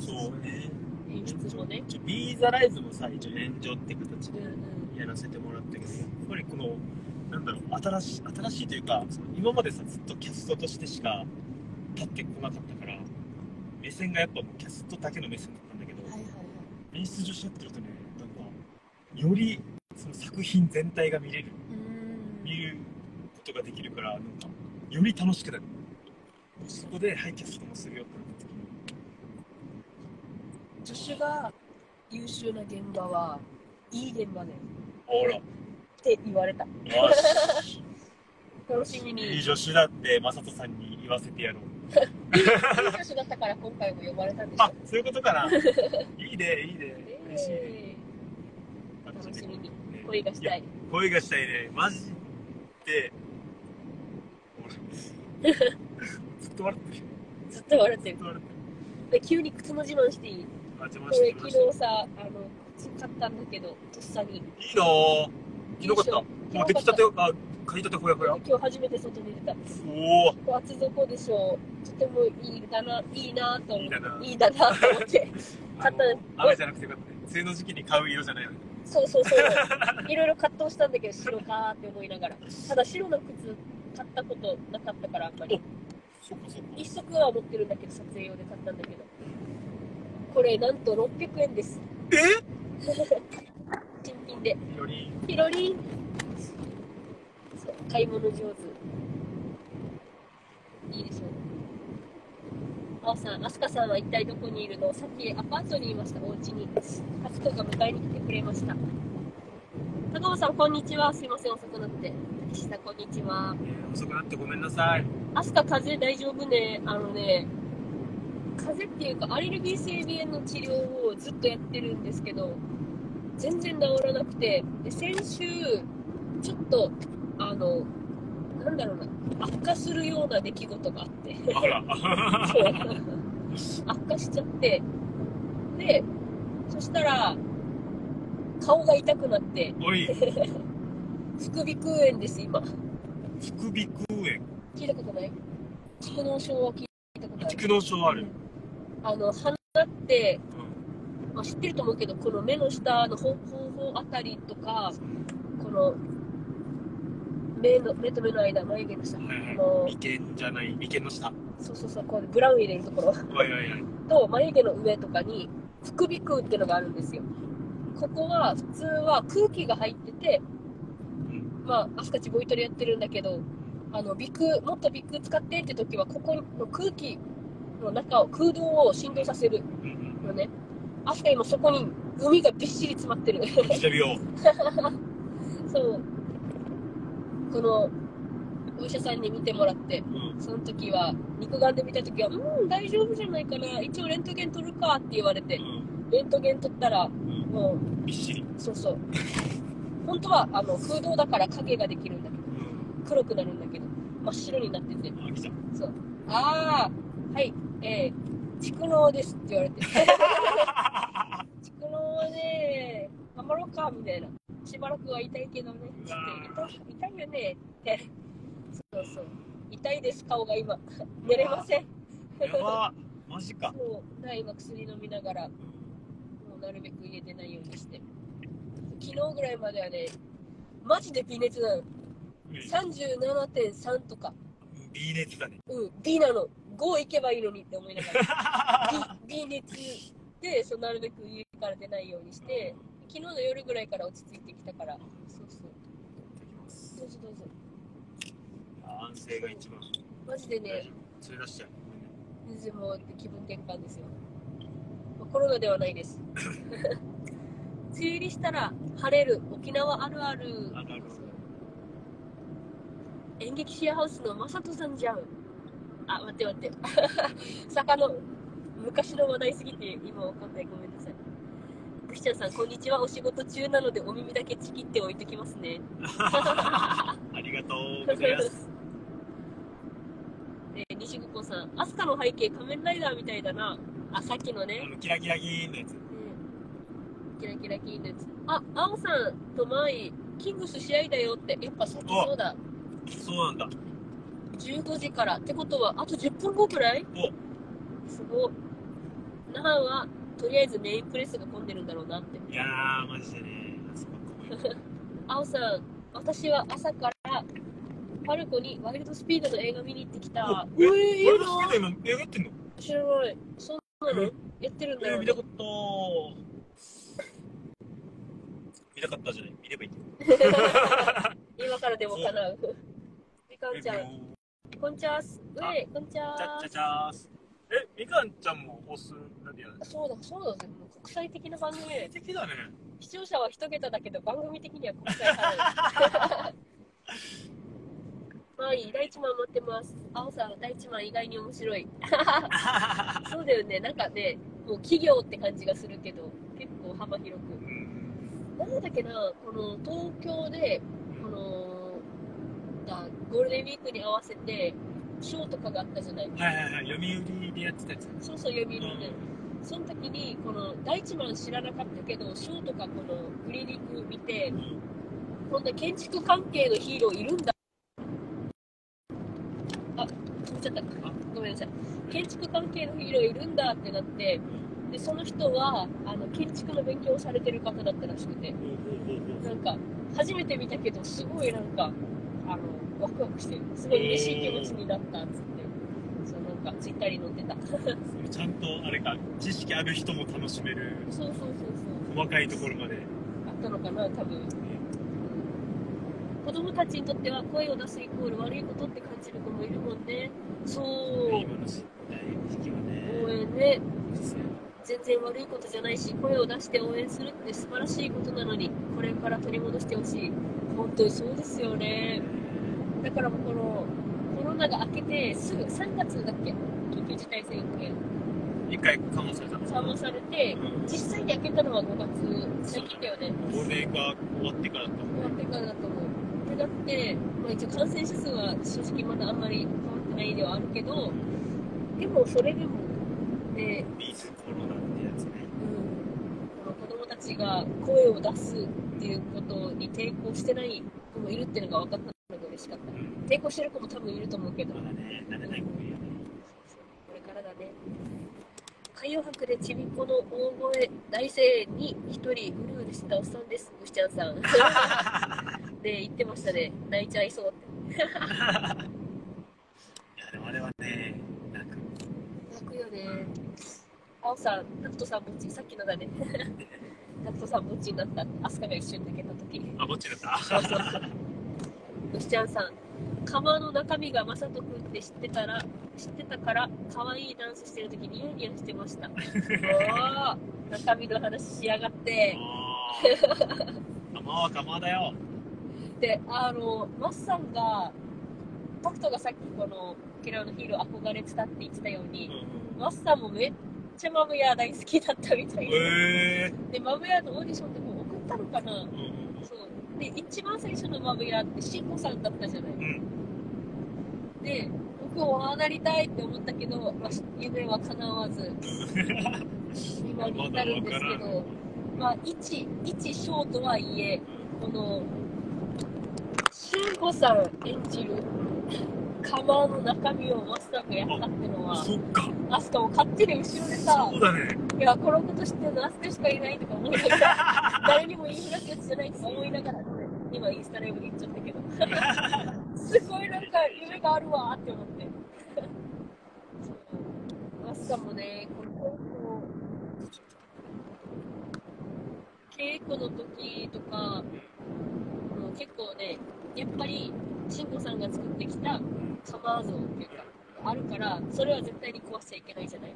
そうね。演出もね。ビーザライズもさ、一応炎上って形でうんうん。やらせてもらったけど、やっぱりこの、なんだろう、新しい、新しいというか、その今までさ、ずっとキャストとしてしか立ってこなかったから、目線がやっぱもうキャストだけの目線だっ演出女子やってるとね、なんか、よりその作品全体が見れる、う見ることができるから、なんか、より楽しくなる。そこで、はい、キャストもするよってなった時に、ん。助手が優秀な現場はいい現場だよあら、って言われた。よし。楽しみに。いいいい助手だって、マサトさんに言わせてやろう。助手だったから今回も呼ばれたんでしょあ。、そういうことかな。いいね、いいね。嬉しいね。えー楽しみにね恋がしたい。恋がしたいね。マジで。俺ずっと笑ってる。ずっと笑ってる。で急に靴の自慢していい？あ。昨日さ、あの、靴買ったんだけど、とっさに。いいなぁ。昨日買った。もう出来たて、あ、買いたてほやほや。今日初めて外に出た。おお。厚底でしょ。とてもいいだな、いいなと思っていいだな。と思って。買った雨じゃなくてよかったね。梅雨の時期に買う色じゃないよね。そうそうそう。いろいろ葛藤したんだけど、白かーって思いながら。ただ白の靴買ったことなかったから、あんまり。一足は持ってるんだけど、撮影用で買ったんだけど。これ、なんと600円です。え？新品で。より、ピロリン。そう買い物上手。いいでしょう。あおさん、あすかさんは一体どこにいるの？さっきアパートにいました、お家に。タクトが迎えに来てくれました。高尾さん、こんにちは。すいません、遅くなって。岸田、こんにちは。えー遅くなってごめんなさい。あすか、風邪大丈夫ね。あのね、風邪っていうか、アレルギー性鼻炎の治療をずっとやってるんですけど、全然治らなくて、で先週、ちょっと、あの、なんだろうな、悪化するような出来事があって、あら。悪化しちゃって、で、そしたら、顔が痛くなって、おい、副鼻腔炎です、今。副鼻腔炎。聞いたことない？蓄膿症は聞いたことある。蓄膿症ある。あの、鼻って、うんまあ、知ってると思うけど、この目の下の方方あたりとか、この目の目と目の間、眉毛の下、はいはいも眉間じゃない、眉間の下。うそうそうそう、こうブラウン入れるところはいはいはい。と眉毛の上とかに副鼻腔っていうのがあるんですよ。ここは普通は空気が入ってて、うんまあ、アスカチボイトレやってるんだけど、あの鼻腔、もっと鼻腔使ってって時は、ここの空気の中を、空洞を振動させる。のね。アスカ今そこに海がびっしり詰まってる。来てるよ。そう。この、お医者さんに見てもらって、うん。その時は、肉眼で見た時は、うん、大丈夫じゃないかな。一応レントゲン取るかって言われてう、ん。レントゲン取ったら、うん。もびっしり。う、そうそう。本当は、あの、空洞だから影ができるんだけど、うん。黒くなるんだけど、真っ白になってて、あ、来た。そう。ああ、はい、えー、蓄膿ですって言われて。蓄膿はね、頑張ろうか、みたいな。しばらくは痛いけどね、つって、痛い痛いよね、って。そうそう。痛いです、顔が今。寝れません。やば。マジか。そう、だ今薬飲みながら、もうなるべく入れてないようにして。昨日ぐらいまではね、マジで微熱なの。37.3とか。微熱だね。うん、B なの。5行けばいいのにって思いながら。B, B 熱で、そうなるべく家から出ないようにして、昨日の夜ぐらいから落ち着いてきたから、そうそう。どうぞどうぞ。安静が一番。マジでね、連れ出しちゃう。水もって気分転換ですよ。まあコロナではないです。梅雨入りしたら晴れる沖縄あるある。演劇シェアハウスのまさとさんじゃん。あ、待って待って。坂の昔の話題すぎて今わかんない。ごめんなさい。ぐしちゃんさん、こんにちは。お仕事中なのでお耳だけちぎっておいてきますね。ありがとうございます。えー、西久保さん、アスカの背景仮面ライダーみたいだな。あ、さっきのあね。のキラキラギーンのやつ。うんキラキラキンのやつ。あ、青さんとマイ、キングス試合だよって。やっぱさっきそうだ。そうなんだ。15時から。ってことは、あと10分後くらい？すごい。那覇は、とりあえずメインプレスが混んでるんだろうなって。いやー、マジでね。あそこ怖い。青さん、私は朝から、パルコにワイルドスピードの映画見に行ってきた。え、うえいい俺なのスピード今、映画やってんの？知らない。そんなのやってるんだえー、よ、ね見た。かった見たかったじゃない？見ればいい。今からでも叶う。みかんちゃん、えこんちゃーす。うえ、こんちゃちゃっちゃーちゃーす。え、みかんちゃんもオーストラリアそうだ、そうだぜ。もう国際的な番組で。的だね。視聴者は一桁だけど、番組的には国際派 まあいい、第一問待ってます。青さん、第一問意外に面白い。そうだよね、なんかね、もう企業って感じがするけど、結構幅広く。うんなんだっけな、この東京で、この、だゴールデンウィークに合わせて、ショーとかがあったじゃない。はいはいはい、読売でやってたやつ。そうそう、読売で。その時に、この、第一問知らなかったけど、ショーとかこの、クリニック見て、こんな建築関係のヒーローいるんだ。あ、止めちゃった。ごめんなさい。建築関係のヒーローいるんだってなって、で、その人は、あの、建築の勉強をされてる方だったらしくて、なんか、初めて見たけど、すごいなんか、あの、ワクワクしてる。すごい嬉しい気持ちになったっつって、そう、なんか、ツイッターに載ってた。ちゃんと、あれか、知識ある人も楽しめる、そうそうそうそう。細かいところまで。あったのかな、多分。子供たちにとっては声を出すイコール悪いことって感じる子もいるもんね。そう。今の時期は応ね。援ね。全然悪いことじゃないし、声を出して応援するって素晴らしいことなのに、これから取り戻してほしい。本当にそうですよね。だからもうこの、コロナが明けてすぐ、3月だっけ？緊急事態宣言一回緩和されたの。緩和されて、うん実際に明けたのは5月最近だよね。ゴールデンが終わってからだと思終わってからだと思う。ってなって、まあ、一応感染者数は正直まだあんまり変わってないではあるけど、でもそれでも、ね、う。ビーズコロナってやつね。うん、この子供たちが声を出すっていうことに抵抗してない子もいるっていうのが分かった嬉しかった。うん。抵抗してる子も多分いると思うけど、まだね、慣れない子もいるよね。これからだね。海洋博でちびっこの大声大声援に一人うるうるしてたおっさんです、ぐしちゃんさん。で、言ってましたね。泣いちゃいそうって。いや、でもあれはね、泣く。泣くよね。青さん、タクトさんぼっち、さっきのだね。タクトさんぼっちになった。アスカが一緒に抜けた時に。あ、ぼっちだった。そうそうそう。ぐしちゃんさん、釜の中身がまさとくんって知ってたら、知ってたから、可愛いダンスしてる時ニヤニヤしてました。中身の話しやがって。あまはかまだよ。で、あの、マッサンが、タクトがさっきこの、キラーのヒーロー憧れてたって言ってたように、マッサンもめっちゃマブヤ大好きだったみたいで、えで、マブヤのオーディションでもう送ったのかなー。うんそう。で、一番最初のマブヤってシンゴさんだったじゃない。うん。で、僕もああなりたいって思ったけど、まあ、夢は叶わず、今に至るんですけど、まあ、一、一ショーとはいえ、この、慎吾さん演じる、カバーの中身をマスターがやったってのは、そっか。アスカも勝手に後ろでさそ、うだね。いや、このこと知ってるのアスカしかいないとか思いながら、誰にも言いふらすやつじゃないとか思いながら、今インスタライブで言っちゃったけど、すごいなんか夢があるわーって思って。アスカもね、この稽古の時とか、結構ね、やっぱり、慎吾さんが作ってきたカマー像っていうか、あるから、それは絶対に壊しちゃいけないじゃない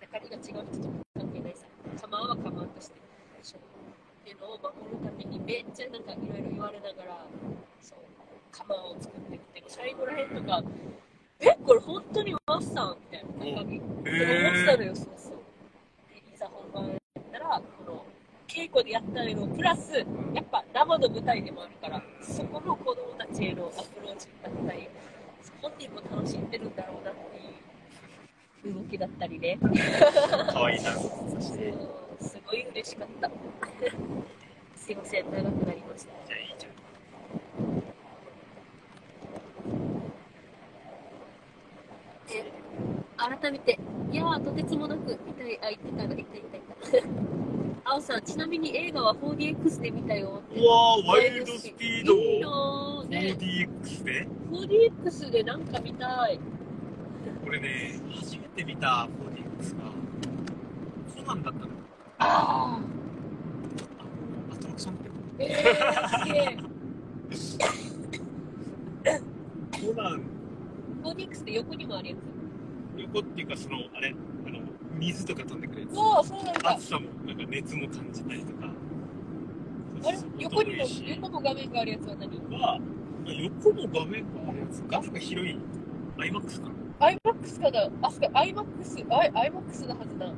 中身が違う人と関係ないさ。カマーはカマーとしてっていうのを守るためにめっちゃなんかいろいろ言われながら、そう、カマーを作ってきて、最後らへんとか、え、これ本当にマスさんみたいな中身。へ思ってたのよ、そうそう。で、いざ本番稽古でやったのプラス、やっぱ生の舞台でもあるから、そこの子供たちへのアプローチだったり、本人も楽しんでるんだろうなっていう動きだったりね。かわいいダンスそしてすごい嬉しかった。すいません、長くなりました。じゃあいいじゃんで改めて、いやー、とてつもなく見たい、あ、言ってたな、言った言った言った。青さん、ちなみに映画は 4DX で見たよって。うわーワイルドスピードーね 4DX で？4DX でなんか見たい。俺ね初めて見た 4DX がコナンだったのあアトラクションってあ。えー、すげえ。コナン 4DX って横にもあるやつ。横っていうかそのあれあの水とか飛んでくるやつ。そう、そうなんだ。暑さもなんか熱も感じたりとか。あれ？横にも、横も画面があるやつは何？は横も画面があるやつ画面が広い。IMAX かな ?IMAX かな。あ、そっか、IMAX、アイ IMAX のはずだ。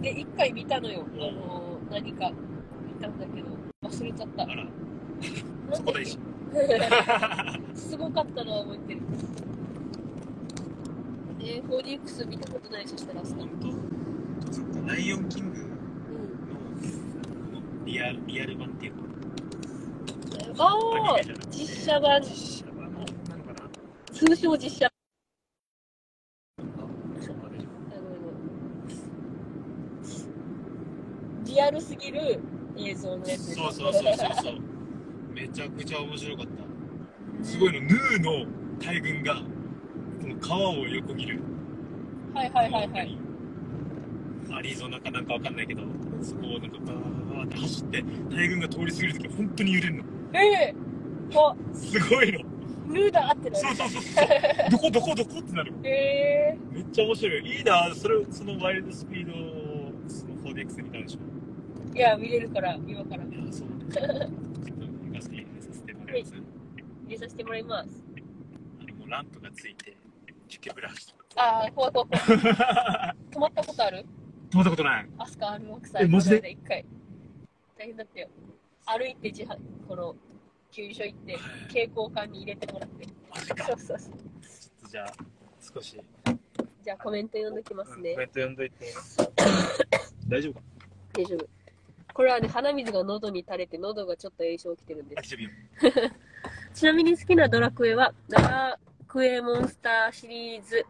で、一回見たのよ。あのー、何か。見たんだけど、忘れちゃった。あら。そこ大事。すごかったのは覚えてる。えー、4DX 見たことないそしたらさ。本当？そっかライオンキングのうん。このリアルリアル版っていうか。ああ実写版、実写版なのかな？通称実写。リアルすぎる映像のやつ。そうそうそうそうそう。めちゃくちゃ面白かった。すごいの。ヌーの大群がこの川を横切る。はいはいはいはい。アリゾナかなんかわかんないけどそこをなんかバーって走って大群が通り過ぎるとき本当に揺れるの。ええあ、すごいの。ヌーだってなる。そうそうそうどこどこどこってなる。えめっちゃ面白いいいな。それそのワイルドスピードをその 4DX で見たんでしょー、いや、見れるから、今から。いやそう。ちょっと行かせてさせてもらいます。入れさせてもらいます。あのもうランプがついてキュケブラシああ、怖い怖い怖い。止まったことある？止まったことないアスカある奥さん。えマジで？一回。大変だったよ。歩いて自販、この、給油所行って、蛍光管に入れてもらって。そうそうそう。じゃあ少しじゃあコメント読んできますね。コメント読んどいて 大丈夫か？大丈夫。これはね、鼻水が喉に垂れて、喉がちょっと炎症起きてるんです。ちなみに好きなドラクエは、クエモンスターシリーズ、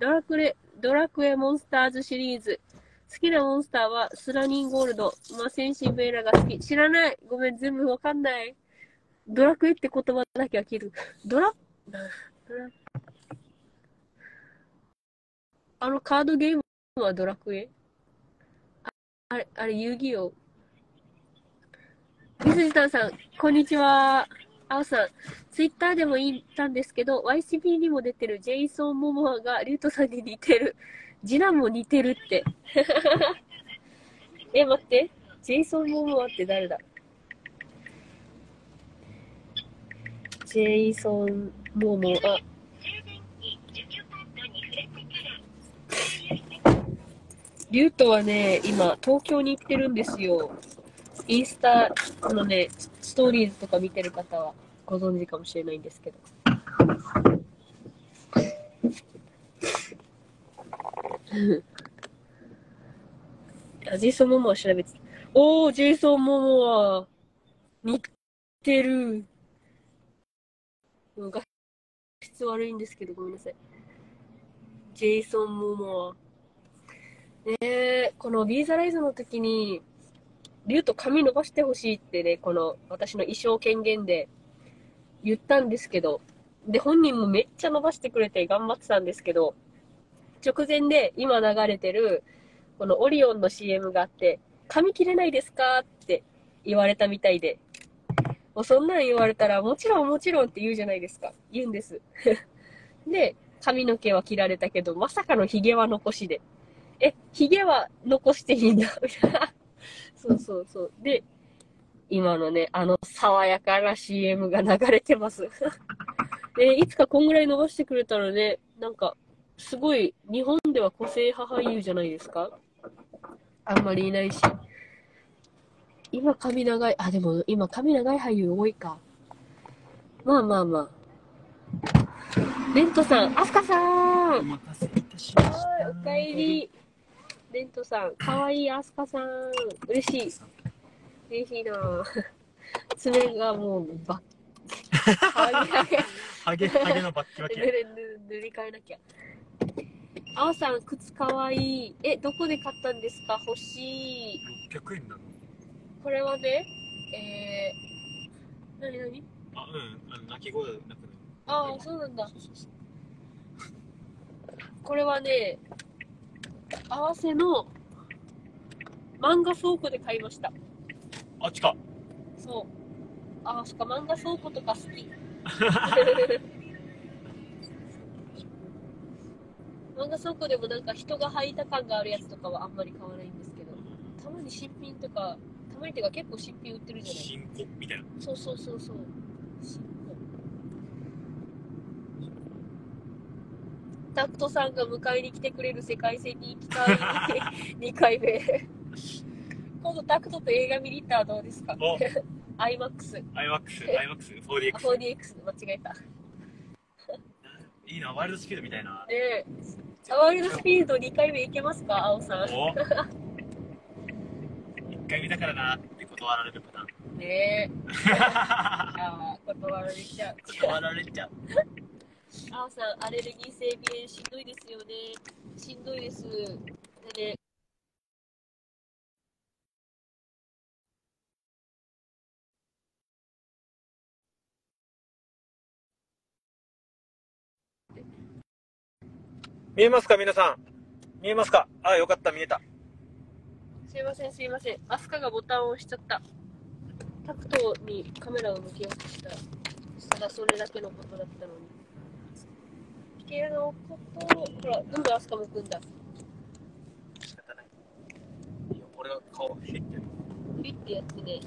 ドラクエ、ドラクエモンスターズシリーズ。好きなモンスターはスラニンゴールド、まあ、センシンベーラが好き。知らない。ごめん、全部わかんない。ドラクエって言葉だけは聞る。ドラ、ドラ、あのカードゲームはドラクエ？ああれ、あれ、遊戯王。みすじたんさん、こんにちは。あおさん、ツイッターでも言ったんですけど、YCP にも出てるジェイソン・モモアがリュウトさんに似てる。次男も似てるって。え、待って。ジェイソン・モモアって誰だ？ジェイソン・モモア。リュウトはね、今、東京に行ってるんですよ。インスタのね、ストーリーズとか見てる方はご存知かもしれないんですけど。あジェイソン・モモア調べてた。おー、ジェイソン・モモア。似てる。画質悪いんですけど、ごめんなさい。ジェイソン・モモア。ねえ、このビーザライズの時に、リュウと髪伸ばしてほしいってね、この私の衣装権限で言ったんですけど、で、本人もめっちゃ伸ばしてくれて頑張ってたんですけど、直前で今流れてる、このオリオンの CM があって、髪切れないですかって言われたみたいで、もうそんなん言われたら、もちろんもちろんって言うじゃないですか。言うんです。で、髪の毛は切られたけど、まさかの髭は残しで。え、髭は残していいんだ。みたいな。そうそうそう。で、今のね、あの爽やかな CM が流れてます。で、いつかこんぐらい伸ばしてくれたらね、なんか、すごい、日本では個性派俳優じゃないですか？あんまりいないし。今髪長い、あ、でも今髪長い俳優多いか。まあまあまあ。レントさん、アスカさんお待たせいたしました。はい、おかえり。レントさん、かわいいアスカさん。嬉しい。嬉しいなぁ爪がもう、ばっ、ハゲハゲ。ハゲハゲのバッキバキ塗。り塗り替えなきゃ。あおさん、靴かわいい。え、どこで買ったんですか欲しい。600円なのこれはね、えー、なになにあ、うん。あの、鳴き声なくなる。ああ、そうなんだ。そうそうそう。これはね、合わせの漫画倉庫で買いました。あっちか。そう。ああ、そっか、漫画倉庫とか好き。漫画倉庫でもなんか人が履いた感があるやつとかはあんまり買わないんですけど、たまに新品とか、たまにっていうか結構新品売ってるじゃない新子みたいな。そうそうそうそう。新品タクトさんが迎えに来てくれる世界線に行きたい2回目。今度タクトと映画見に行ったらどうですか？お ?IMAX。IMAX、IMAX、4DX。あ 4DX 間違えた。いいな、ワイルドスピードみたいな。ねえ。ワイルドスピード2回目行けますか青さん？お一回見たからなって断られるパターン。ねえ。断られちゃう。断られちゃう。青さん、アレルギー性鼻炎しんどいですよね。しんどいです。でね、見えますか皆さん？見えますか？あ、よかった、見えた。すいません、すいません。アスカがボタンを押しちゃった。タクトにカメラを向けようとしたら、ただそれだけのことだったのに。系のことを、ほら、なんでアスカ向くんだ？仕方ない。いいよ俺が顔ひってる。ピッてやってね。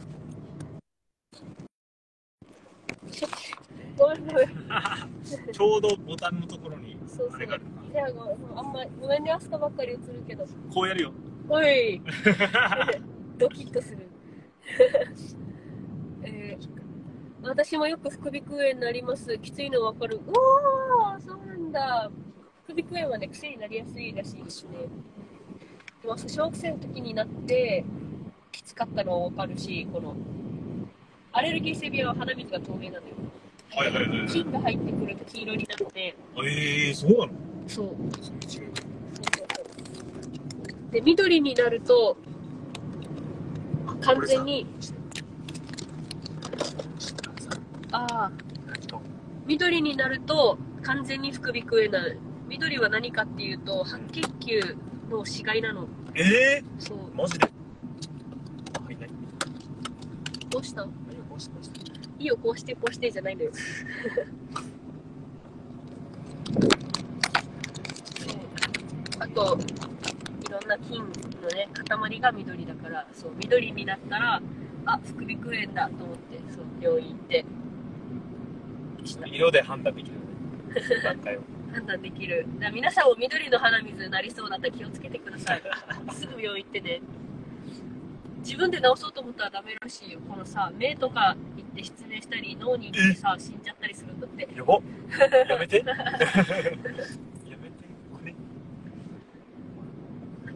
ごめんごめん。ちょうどボタンのところにそうそう。あれがああんまり、ごめんね、アスカばっかり映るけど。こうやるよ。おい ドキッとする。えー私もよく副鼻腔炎になります。きついのわかる。うおー、そうなんだ。副鼻腔炎はね、癖になりやすいらしいですね。でも、小学生の時になって、きつかったのはわかるし、この、アレルギー性鼻炎は鼻水が透明なのよ。はいはいはい。菌が入ってくると黄色になって、えー、そうなの？そうで、緑になると、完全に、ああ、緑になると完全に副鼻腔炎なの。緑は何かっていうと、白血球の死骸なの。えそう。ー、マジで？はい、何どうしたこうしてこうしていいよ、こうしてこうしてじゃないのよ。あと、いろんな菌のね、塊が緑だから、そう、緑になったら、あ、副鼻腔炎だと思って、そう、病院行って、色で判断できる。判断できる。皆さんも緑の鼻水になりそうだったら気をつけてください。すぐ病院行ってね。自分で治そうと思ったらダメらしいよ。このさ、目とか行って失明したり、脳に行ってさ、死んじゃったりするんだって。やばやめて やめてこれ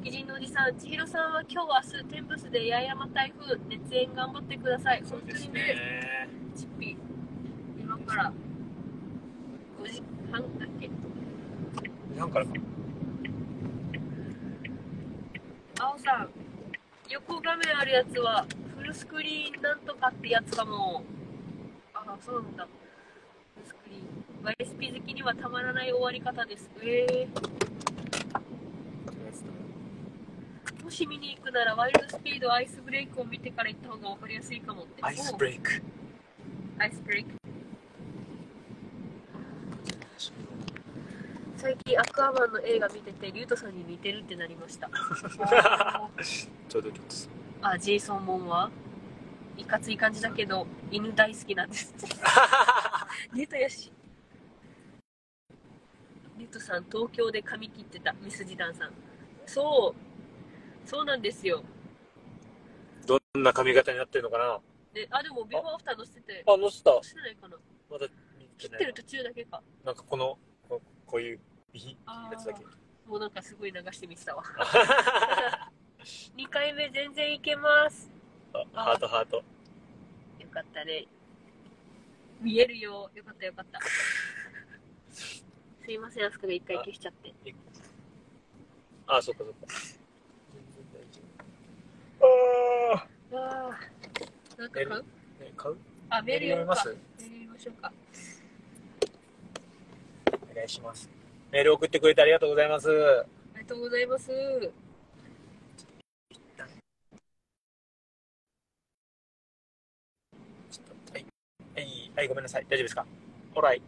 秋人のおじさん、千尋さんは今日明日、天ブスで八重山台風、熱演頑張ってください。本当にね、ねチッピ、今から5時半だっけなんか青さん、横画面あるやつはフルスクリーンなんとかってやつかも。ああ、そうなんだ。フルスクリーン。YSP 好きにはたまらない終わり方です。ええもし見に行くならワイルドスピードアイスブレイクを見てから行った方が分かりやすいかもって。アイスブレイクアイスブレイク。最近アクアマンの映画見てて、リュウトさんに似てるってなりました。ちょうどリュウトさん。あ、ジェイソン・モンはいかつい感じだけど、犬大好きなんです。ネタやし。リュウトさん、東京で髪切ってた、ミスジダンさん。そう、そうなんですよ。どんな髪型になってるのかなであ、でも、ビフォーアフター載せてて、あ、載せた。してないかな。まだ切ってる途中だけか。なんかこの、ここういう、いいあやつだけ。もうなんかすごい流してみてたわ。2回目全然いけます。あハートハート。よかったね。見えるよ。よかったよかった。すいません、アスカが一回消しちゃって。あ、そっかそっか。あああ。なんか買う？ー、ね、買う？あ、メール読むか。メールメール読みましょうか。お願いします。メール送ってくれてありがとうございます。ありがとうございます。はい、はい、はい、ごめんなさい。大丈夫ですか？ほらい。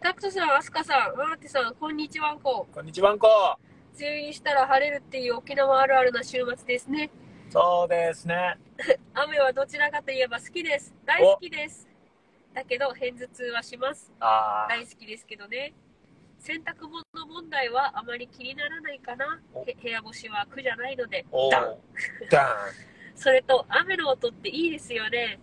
タクトさん、アスカさん、マーティさん、こんにちはんこ。こんにちはんこ。梅雨入りしたら晴れるっていう沖縄あるあるな週末ですね。そうですね。雨はどちらかといえば好きです。大好きです。だけど、偏頭痛はします。あ大好きですけどね。洗濯物問題はあまり気にならないかな。おへ部屋干しは苦じゃないので。おダンダ それと、雨の音っていいですよね。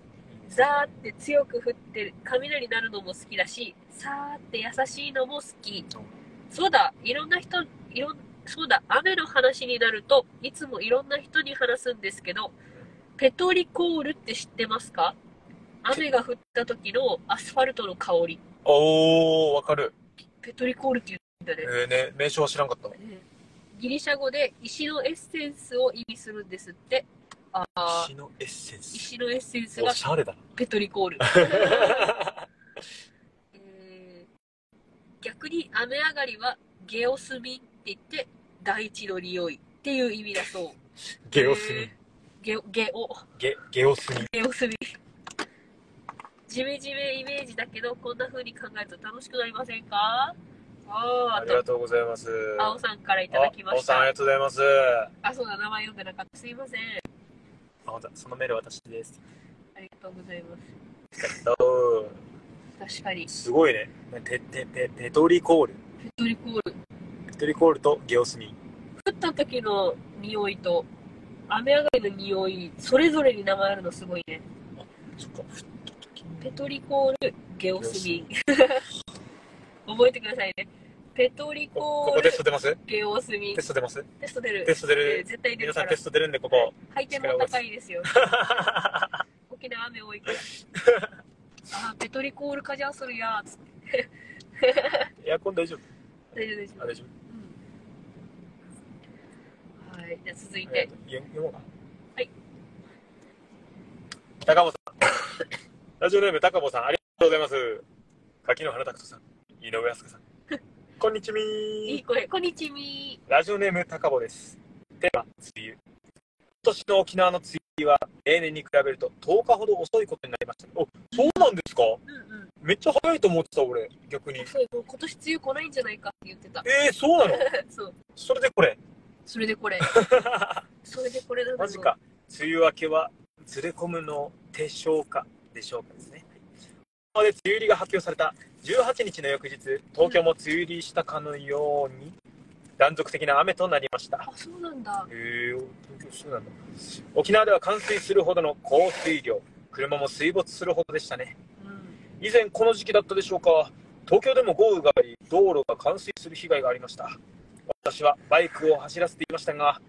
ンザーって強く降って雷鳴るのも好きだし、さーって優しいのも好き。そうだ、いろんな人、いろん、そうだ、雨の話になるといつもいろんな人に話すんですけど、ペトリコールって知ってますか？雨が降った時のアスファルトの香り。おー、わかる。ペトリコールって言うんだね。えー、ね、名称は知らんかった。ギリシャ語で石のエッセンスを意味するんですって。あー石のエッセンス。石のエッセンスがおしゃれだペトリコール。な。えー逆に雨上がりはゲオスミンって言って大地の匂いっていう意味だそう。ゲオスミえー。ゲオ、ゲオ、ゲ、ゲオスミ。ゲオスミン。ジメジメイメージだけど、こんな風に考えると楽しくなりませんか？ああ、りがとうございます。青さんからいただきましあ青さんありた。がとうございます。あ、そうだ、名前読んでなかった。すいません。あ、ほんとそのメール私です。ありがとうございます。確かにう。すごいね。ペ、ペ、ペ、ペトリコール。ペトリコール。ペトリコールとゲオスミ。降った時の匂いと、雨上がりの匂い、それぞれに名前あるのすごいね。そっか、ペトリコール、ゲオスミン。覚えてくださいね。ペトリこコールここテス、ト出ます？ゲオスミンテ。スト出ます？テスト出る。テスト出えーる。絶対出皆るからさんテス。ト出るんで、ここ。配点も高いですよ。沖縄雨多いから。あー、ペトリコールかじゃあするやーつって。エアコン大丈夫？大丈夫大丈夫。あ、大丈うん。はい。じゃあ続い夫て。読読もうか。はい。高尾さん。ラジオネーム高尾さん、ありがとうございます。柿の花拓人さん、井上飛鳥さん。こんにちみいい声。こんにちみラジオネーム高尾です。テーマ、梅雨。今年の沖縄の梅雨は例年に比べると10日ほど遅いことになりました。お、そうなんですか？ー。うんうん。めっちゃ早いと思ってた、俺、逆に。そう今年梅雨来ないんじゃないかって言ってた。えー、そうなの？そう。それでこれ？それでこれ。それでこれだマジか。梅雨明けはずれ込むのでしょうか？でしょうかですね。ここで梅雨入りが発表された18日の翌日、東京も梅雨入りしたかのように断続的な雨となりました。あ、そうなんだ。へえ東京そうなんだ。沖縄では冠水するほどの降水量、車も水没するほどでしたね。うん。以前この時期だったでしょうか東京でも豪雨があり道路が冠水する被害がありました私はバイクを走らせていましたが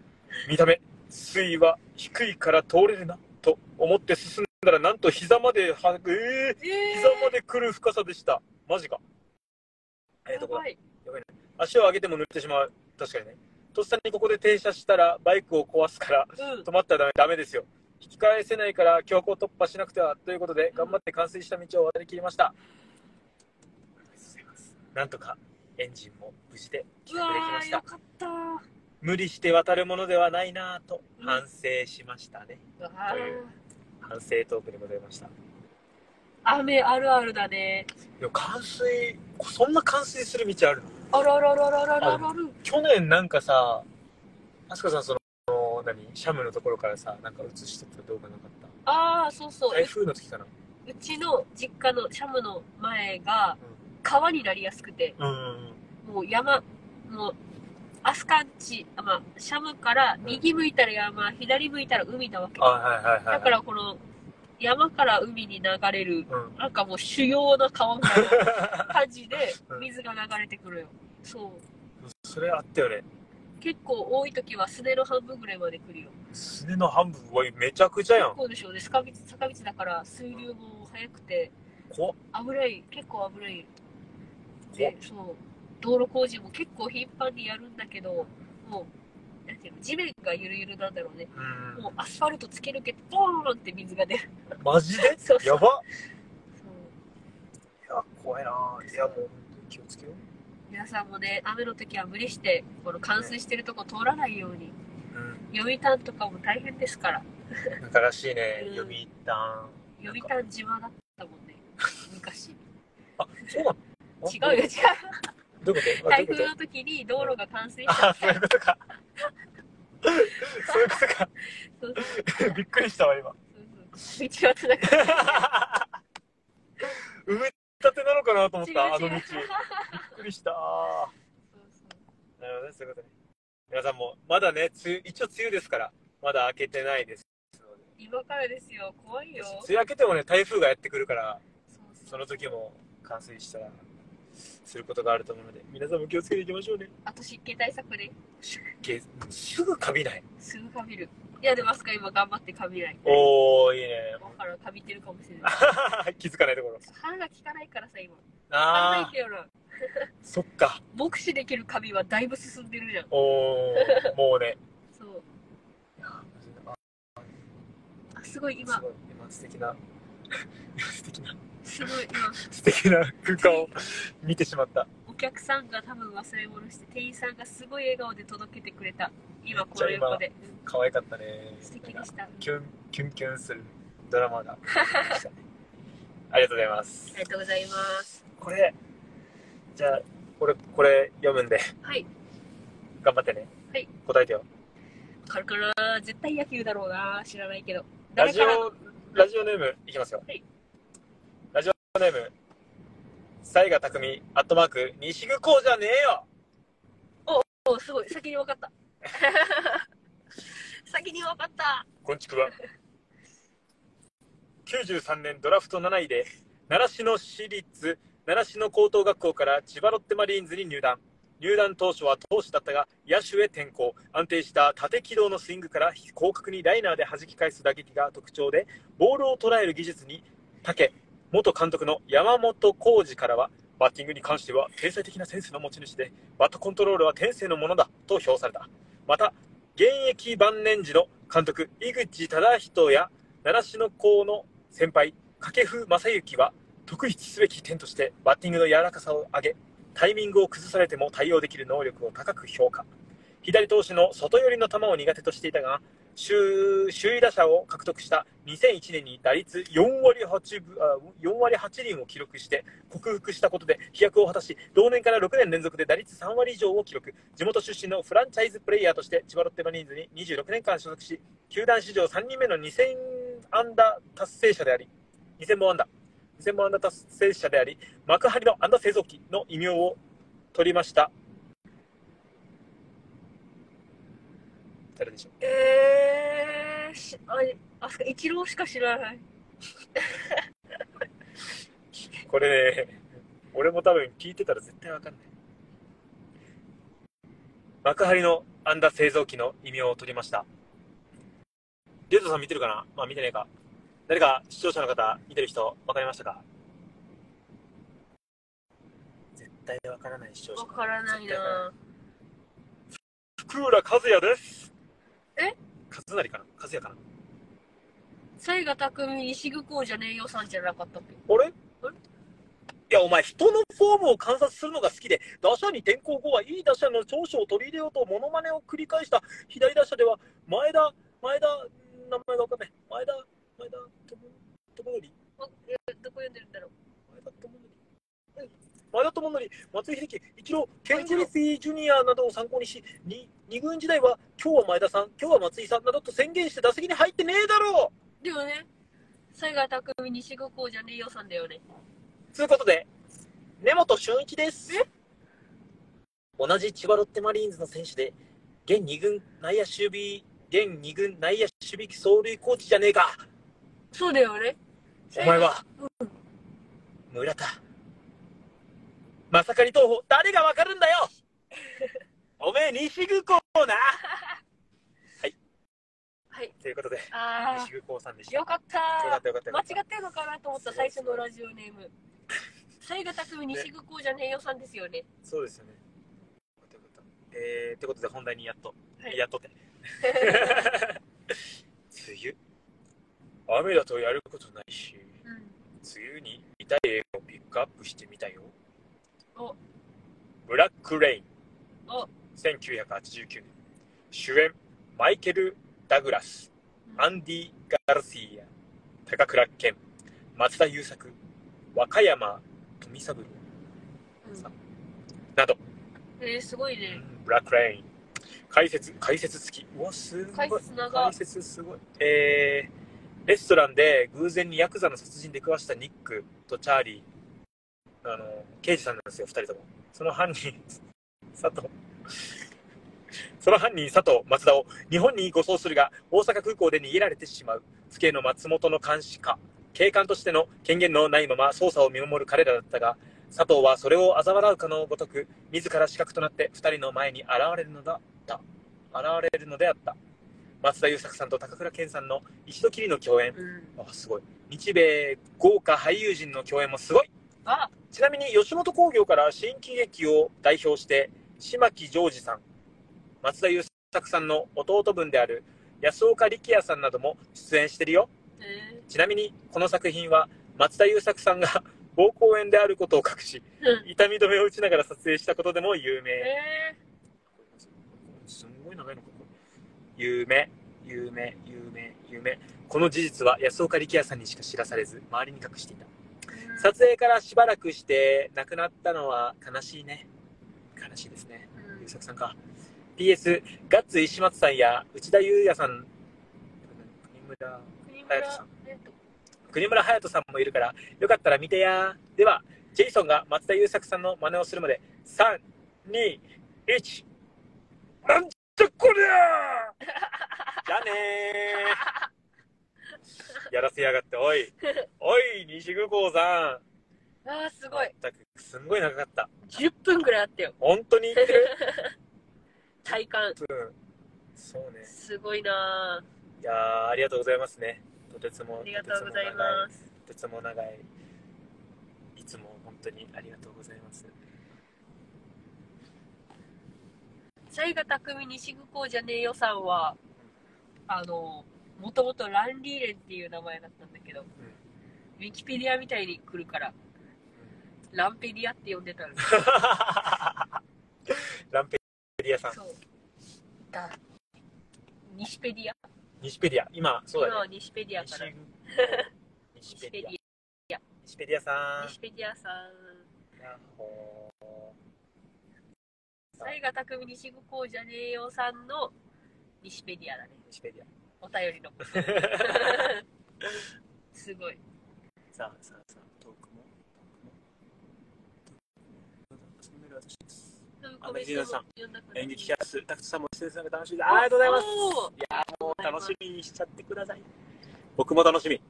見た目水位は低いから通れるなと思って進んだらなんと膝まではえー、え膝まで来る深さでした。マジか。えー、やどこだばい。足を上げても濡れてしまう。確かにね。とっさにここで停車したらバイクを壊すからうん。止まったらダメダメですよ。引き返せないから強行突破しなくてはということで頑張って冠水した道を渡りきりました。なんとかエンジンも無事で帰宅できまー、した。無理して渡るものではないなぁと反省しましたね、うわというー反省トークでございました。い雨あるあるだね。や、冠水、そんな冠水する道あるの？あらららららららる。去年なんかさ、あすかさん、その、何、シャムのところからさ、なんか映してた動画なかっああ、そうそう。た台風の時かな？うちの実家のシャムの前が川になりやすくて、うんうんもう山、もう、アスカンチ、あまあ、シャムから右向いたら山、左向いたら海なわけ。だからこの山から海に流れる、うん。なんかもう主要な川みたいな 感じでうん水が流れてくるよ。そう。それあったよね。結構多い時はすねの半分ぐらいまで来るよ。すねの半分、うわめちゃくちゃやん。こうでしょうね。坂道、坂道だから水流も速くて怖っ危ない、結構危ない。で、そう。道路工事も結構頻繁にやるんだけど、もう、なんていうの、地面がゆるゆるなんだろうね。うん。もうアスファルト突き抜けて、ポーンって水が出る。マジで？そうそうやばそういや、怖いなぁ。いや、もう、気をつけよう。皆さんもね、雨の時は無理して、この冠水してるとこ通らないように。うん。読谷とかも大変ですから。新しいね うん、読みた読谷島だったもんね。昔。あ、そうなの？違うよ、違う。どういうこと？あ台風の時に道路が冠水しちゃってそういうことか。そういうことか。そうそうびっくりしたわ、今。そう道はつながって埋め立てなのかなと思っ違うた、あの道。違うびっくりした。なるほどね、そういうことね。皆さんも、まだね、梅雨一応梅雨ですから、まだ明けてないですので。今からですよ怖いよ梅雨明けてもね、台風がやってくるから、そうその時も冠水したら、することがあると思うので、皆さんも気をつけていきましょうね。あと湿気対策ね湿気、すぐカビない。すぐかびる。いやでもあすか今頑張ってかびない。おー、いいね。だからかびてるかもしれない。気づかないところ。歯が効かないからさ今。歯あないけどなー、そっか。目視できるカビはだいぶ進んでるじゃん。おー、もうね。そう。すごい今。すごい、今素敵な、素敵な、すごい今素敵な空間を見てしまった。お客さんが多分忘れ物して店員さんがすごい笑顔で届けてくれた今この横で、うん可愛かったね。素敵でしたあキュン、キュンキュンするドラマが。ありがとうございます。りがとうございますこれ、じゃあ、これ、これ読むんで、はい頑張ってね。はい。答えてよ。これから絶対野球だろうな知らないけどラジオ、ラジオネームいきますよ。はいネーム、西賀匠、アットマーク、西久こうじゃねえよおすごい先に分かった 先に分かったこんちくわ。93年ドラフト7位で、習志野市立習志野高等学校から千葉ロッテマリーンズに入団。入団当初は投手だったが、野手へ転向。安定した縦軌道のスイングから広角にライナーで弾き返す打撃が特徴で、ボールを捉える技術に竹、元監督の山本浩二からは、バッティングに関しては天才的なセンスの持ち主で、バットコントロールは天性のものだと評された。また、現役晩年時の監督、井口忠人や習志野校の先輩、掛布正幸は、特筆すべき点としてバッティングの柔らかさを上げ、タイミングを崩されても対応できる能力を高く評価。左投手の外寄りの球を苦手としていたが、首首位打者を獲得した2001年に打率4割 8, 分あ4割8厘を記録して克服したことで飛躍を果たし同年から6年連続で打率3割以上を記録。地元出身のフランチャイズプレイヤーとして千葉ロッテマリーンズに26年間所属し球団史上3人目の2000安打達成者であり2000本安打。2000本安打達成者であり幕張の安打製造機の異名を取りました。誰でしょうえー、しああすか一郎しか知らないこれね、俺も多分聞いてたら絶対わかんない。幕張の安打製造機の異名を取りました。リュウトさん見てるかな？まあ見てねえか。誰か視聴者の方、見てる人、わかりましたか？絶対わからない視聴者わからないな福浦和也です。え？和成かな？和也かな？西賀匠西久校じゃねえよさんじゃなかったっけ？あれ？いや、お前、人のフォームを観察するのが好きで、打者に転向後はいい打者の長所を取り入れようと、モノマネを繰り返した。左打者では、前田、前田、名前がわかんない。前田、前田智智則えどこ読んでるんだろう？前田智則。うん。前田智則、松井秀喜、一郎、ケン・グリフィー・ジュニアなどを参考にし、に二軍時代は今日は前田さん、今日は松井さんなどと宣言して打席に入ってねえだろうでもね、西賀匠西五校じゃねえよさんだよね。ということで、根本俊一です。同じ千葉ロッテマリーンズの選手で、現二軍内野守備、現二軍内野守備走塁コーチじゃねえか。そうだよね。お前は、村田。まさかに東方、誰がわかるんだよおめえ、西宮高なはい。ということで、あ西宮高さんでしあ、た。よよかったよかったよかった。間違ってるのかなと思った最初のラジオネーム。西賀匠西五校じゃねえよさんですよね。そうですよね。よかったよかった。えー、ってことで本題にやっと、はいやっとって。梅雨？雨だとやることないし、うん。梅雨に見たい映画をピックアップしてみたよ。おブラック・レイン。お1989年。主演、マイケル・ダグラス、アンディ・ガルシア、高倉健、松田優作、若山富三郎うんなど、えー、すごいね。ブラック・レイン。解説、解説付き。うわ、すごい。解説長解説すごい。えー、レストランで偶然にヤクザの殺人で食わしたニックとチャーリー、あの、刑事さんなんですよ、二人とも。その犯人、佐藤。その犯人、佐藤、松田を日本に護送するが、大阪空港で逃げられてしまう。府警の松本の監視下。警官としての権限のないまま捜査を見守る彼らだったが、佐藤はそれを嘲笑うかのごとく、自ら死角となって二人の前に現れるのだった。現れるのであった。松田優作さんと高倉健さんの一度きりの共演。うん。あ、すごい。日米豪華俳優陣の共演もすごい。あ、ちなみに吉本興業から新喜劇を代表して、島木ジョージさん、松田優作さんの弟分である安岡力也さんなども出演してるよ。えちなみに、この作品は松田優作さんが膀胱炎であることを隠し、ー、痛み止めを打ちながら撮影したことでも有名。えすんごい長いのか。有名、有名、有名、有名。この事実は安岡力也さんにしか知らされず、周りに隠していた。ー、撮影からしばらくして亡くなったのは悲しいね。悲しいですね。うん優作さんか。PS、ガッツ石松さんや内田裕也さん、国村、国隼人さんえっと国村隼人さんもいるから、よかったら見てや。では、ジェイソンが松田優作さんの真似をするまで、3、2、1、なんじゃこりゃじゃあねー。やらせやがって、おい。おい、西宮高さん。あー、すごい。全くすんごい長かった。10分ぐらいあったよ。本当に？言ってる体感。うん。そうね。すごいないやー、ありがとうございますね。とてつも、ありがとうございます。とてつも長い。いつも本当にありがとうございます。西賀匠西宮校じゃねえよさんは、あの、もともとランリーレンっていう名前だったんだけど、ウィキペディアみたいに来るから、ランペディアって呼んでたの。ランペディアさん。そう。だ。西ペディア西ペディア。今、そうだね。今は西ペディアから。西ペディアィ。西ペディアさア。ん。西ペディアさん。やっほ西賀匠西宮校じゃねえよさんの西ペディアだね。ペディお便りの。すごい。ア。さあさあさあ、トークも。トークも。そのメールは私です。コメントも読ん演劇キャス、タクトさんも出演されて楽しいです。ありがとうございます。いやーもう楽しみにしちゃってください。僕も楽しみ。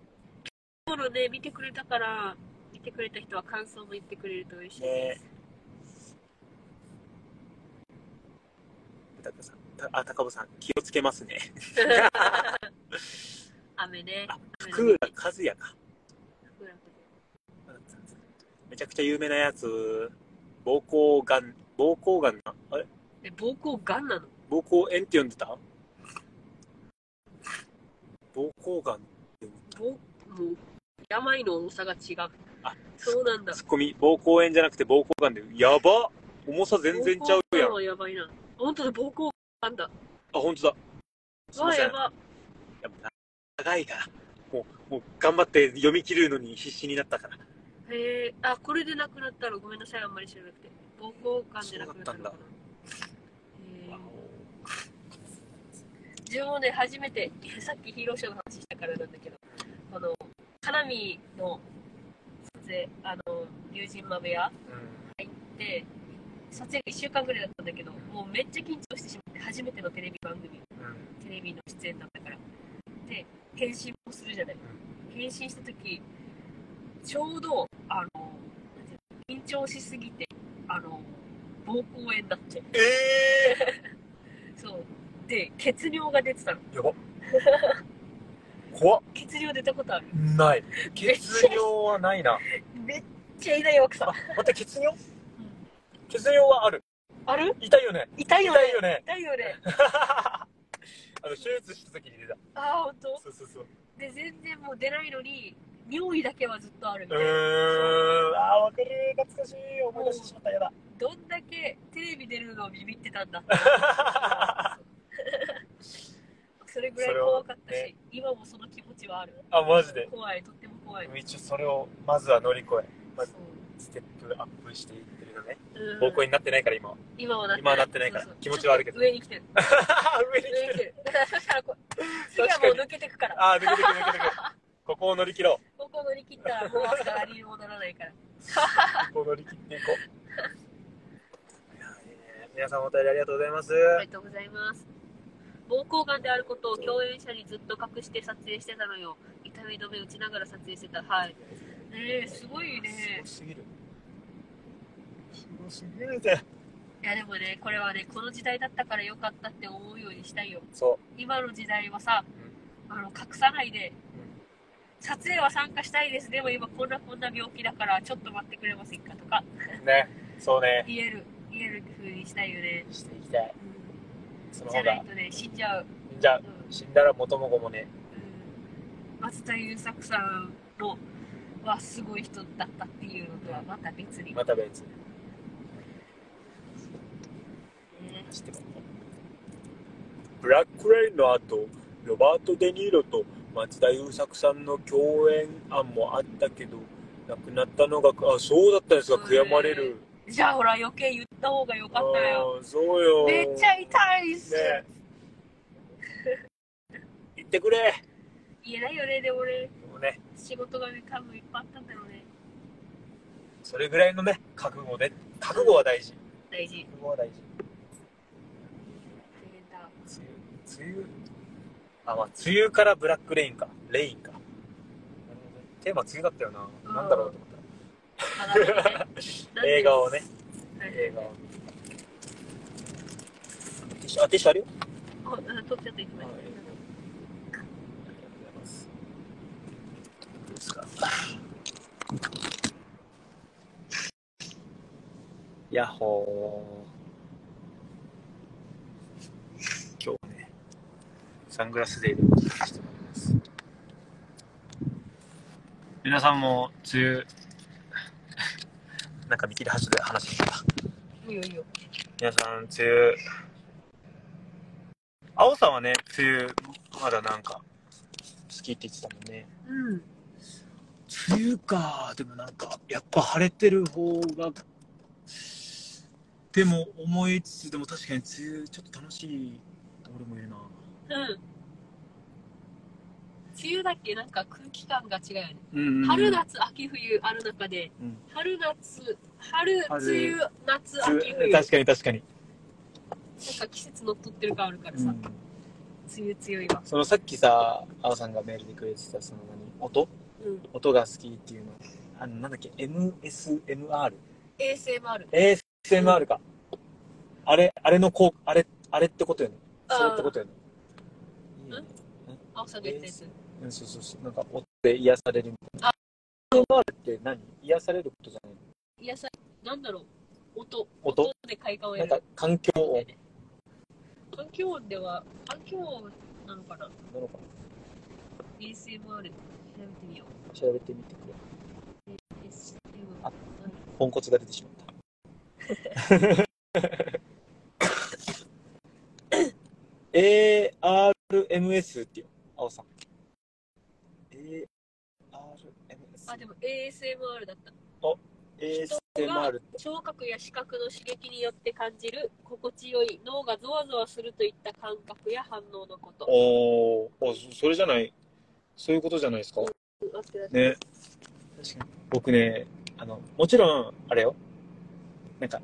今日のね、見てくれたから、見てくれた人は感想も言ってくれると嬉しいです。タクさん、たあ、高尾さん、気をつけますね。雨ね。福浦和也か。めちゃくちゃ有名なやつ、膀胱がん、膀胱がんな、あれ？え、膀胱がんなの？膀胱炎って呼んでた？膀胱がんって膀もう、病の重さが違う。あそうなんだ。ツッコミ、膀胱炎じゃなくて膀胱がんで、やば重さ全然ちゃうやん。あ、膀胱がんはやばいな。本当だ、膀胱がんだ。ほんとだ。すいません。やば。やっぱ長いから。もう、もう頑張って読み切るのに必死になったから。へえ、あ、これで亡くなったのごめんなさい、あんまり知らなくて。膀胱がんで亡くなったのかな。へえ。自分もね、初めて、さっきヒーローショーの話したからなんだけど、あの、花見の撮影、あの、龍神豆屋で、撮影が1週間ぐらいだったんだけど、もうめっちゃ緊張してしまって、初めてのテレビ番組、テレビの出演だったから。で、返信もするじゃない。返信した時ちょうど、あの、緊張しすぎて、あの、膀胱炎だって。ええ そう。で、血尿が出てたの。ー、やば。怖っ。血尿出たことある？ない。血尿はないな。めっちゃ痛い奥さんあ。、待って、血尿？血尿はある。ある？痛いよね。痛いよね。痛いよね。痛いよね。あの、手術した時に出た。ああ、ほんと？そうそうそう。で、全然もう出ないのに、尿意だけはずっとあるみうたいな。ーん。あー、わかる。懐かしい。思い出してしまった。やだ。どんだけテレビ出るのをビビってたんだ。それぐらい怖かったし、ね今もその気持ちはある。あ、マジで。怖い、とっても怖い。一応それを、まずは乗り越え、まステップアップしていってるのね。うん方向になってないから、今は。今はなって今はなってないから気持ちはあるけど 上に来てる。上に上に来て来てる。る。そしたらこう次はもう抜けてくから。あー、抜けてく抜けてく。ここを乗り切ろここ乗り切ったらもう朝ありにもならないから。う。ここを乗り切っていこう。いやいいね皆さんお便りありがとうございます。ありがとうございます。膀胱がんであることを共演者にずっと隠して撮影してたのよ。痛み止め打ちながら撮影してた。はい。ねえ、すごいね。すごすぎる。すごすぎるぜ。いやでもね、これはね、この時代だったからよかったって思うようにしたいよ。そ今の時代はさ、あの隠さないで、撮影は参加したいです。でも今こんなこんな病気だからちょっと待ってくれませんかとかう。ね。そうね。言える、言える風にしたいよね。していきたい。そのじゃ方が。ないとね、死んじゃう。じゃあう、ん死んだら元も子もね。うん松田優作さんのはすごい人だったっていうのとはまた別に、また別に。ね知ってますブラックレインの後、ロバート・デ・ニーロと松田優作さんの共演案もあったけど、亡くなったのが、あ、そうだったんですか、悔やまれる。じゃあほら余計言った方がよかったよ。そうよ。めっちゃ痛いっす。ね 言ってくれ。言えないよね、でもね、もうね、仕事がね、多分いっぱいあったんだろうね。それぐらいのね、覚悟で。覚悟は大事。大事。覚悟は大事。大変だ。梅雨、梅雨、あ、まあ、梅雨からブラックレインか。レインか。テーマ梅雨だったよな。うんなんだろうと思った。で映画をね。はい映画を。ティッシュ、あ、ティッシュあるよ。あ、うん取っちゃった、今。はいありがとうございます。どう。ヤッホー。今日はね、サングラスデーでお届けしてまいります。皆さんも梅雨、なんか見切り発車で話してた？いいよいいよ。皆さん、梅雨、青さんはね、梅雨、まだなんか、好きって言ってたもんね。うん。梅雨か、でもなんか、やっぱ晴れてる方が、でも思いつつ、でも確かに梅雨、ちょっと楽しい、俺もいるな。うん。梅雨だっけなんか空気感が違うよね。うん春、夏、秋、冬ある中で、うん春、夏、春、春梅雨、夏、梅秋、冬。雨確かに確かに。なんか季節のっとってる感あるからさ、うん梅雨強いわ。そのさっきさ、青さんがメールでくれてた、その何、音？うん。音が好きっていうの。あの、なんだっけ、MSMR? ASMR。ASMR か。あれ、あれのこう、あれ、あれってことよね。それってことよね。いいよね。青さんが言ったやつ。うん、そうそうそう。なんか、音で癒されるみたいな。ASMR って何癒されることじゃないいやさ、なんだろう。音。音で快感をなんか。、環境音環境音では、環境音なのかななのか ?ASMR 調べてみよう。な調べてみてくれ。ASMR あポンコツが出てしまった。ARMS ってよ、青さん。でも ASMR だった。ASMR 聴覚や視覚の刺激によって感じる心地よい脳がゾワゾワするといった感覚や反応のこと。おー。あそそれじゃない。そういうことじゃないですか。うん合ってる合ってるね。確かに僕ねあのもちろんあれよ。なんか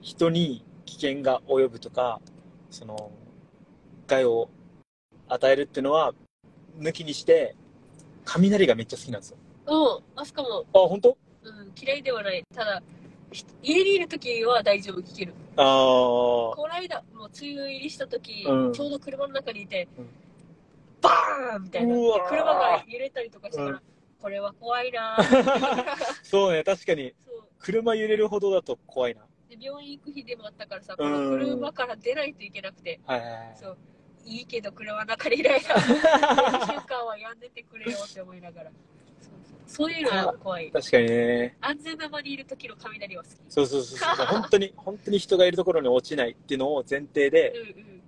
人に危険が及ぶとかその害を与えるっていうのは抜きにして雷がめっちゃ好きなんですようん、あすかも、あ本当？うん、嫌いではない。ただ、ひ家にいるときは大丈夫、聞ける。ああこの間、もう梅雨入りしたとき、うん。ちょうど車の中にいて、うん。バーンみたいな。車が揺れたりとかしたから、うん。これは怖いなー。そうね確かに。車揺れるほどだと怖いな。で病院行く日でもあったからさ、この車から出ないといけなくて、はいはいはい。そう、いいけど車の中にいる間、1週間はやんでてくれよって思いながら。そういうのは怖い。確かにね安全な場にいる時の雷は好き。そうそうそうそう本当に本当に人がいるところに落ちないっていうのを前提でうんうん。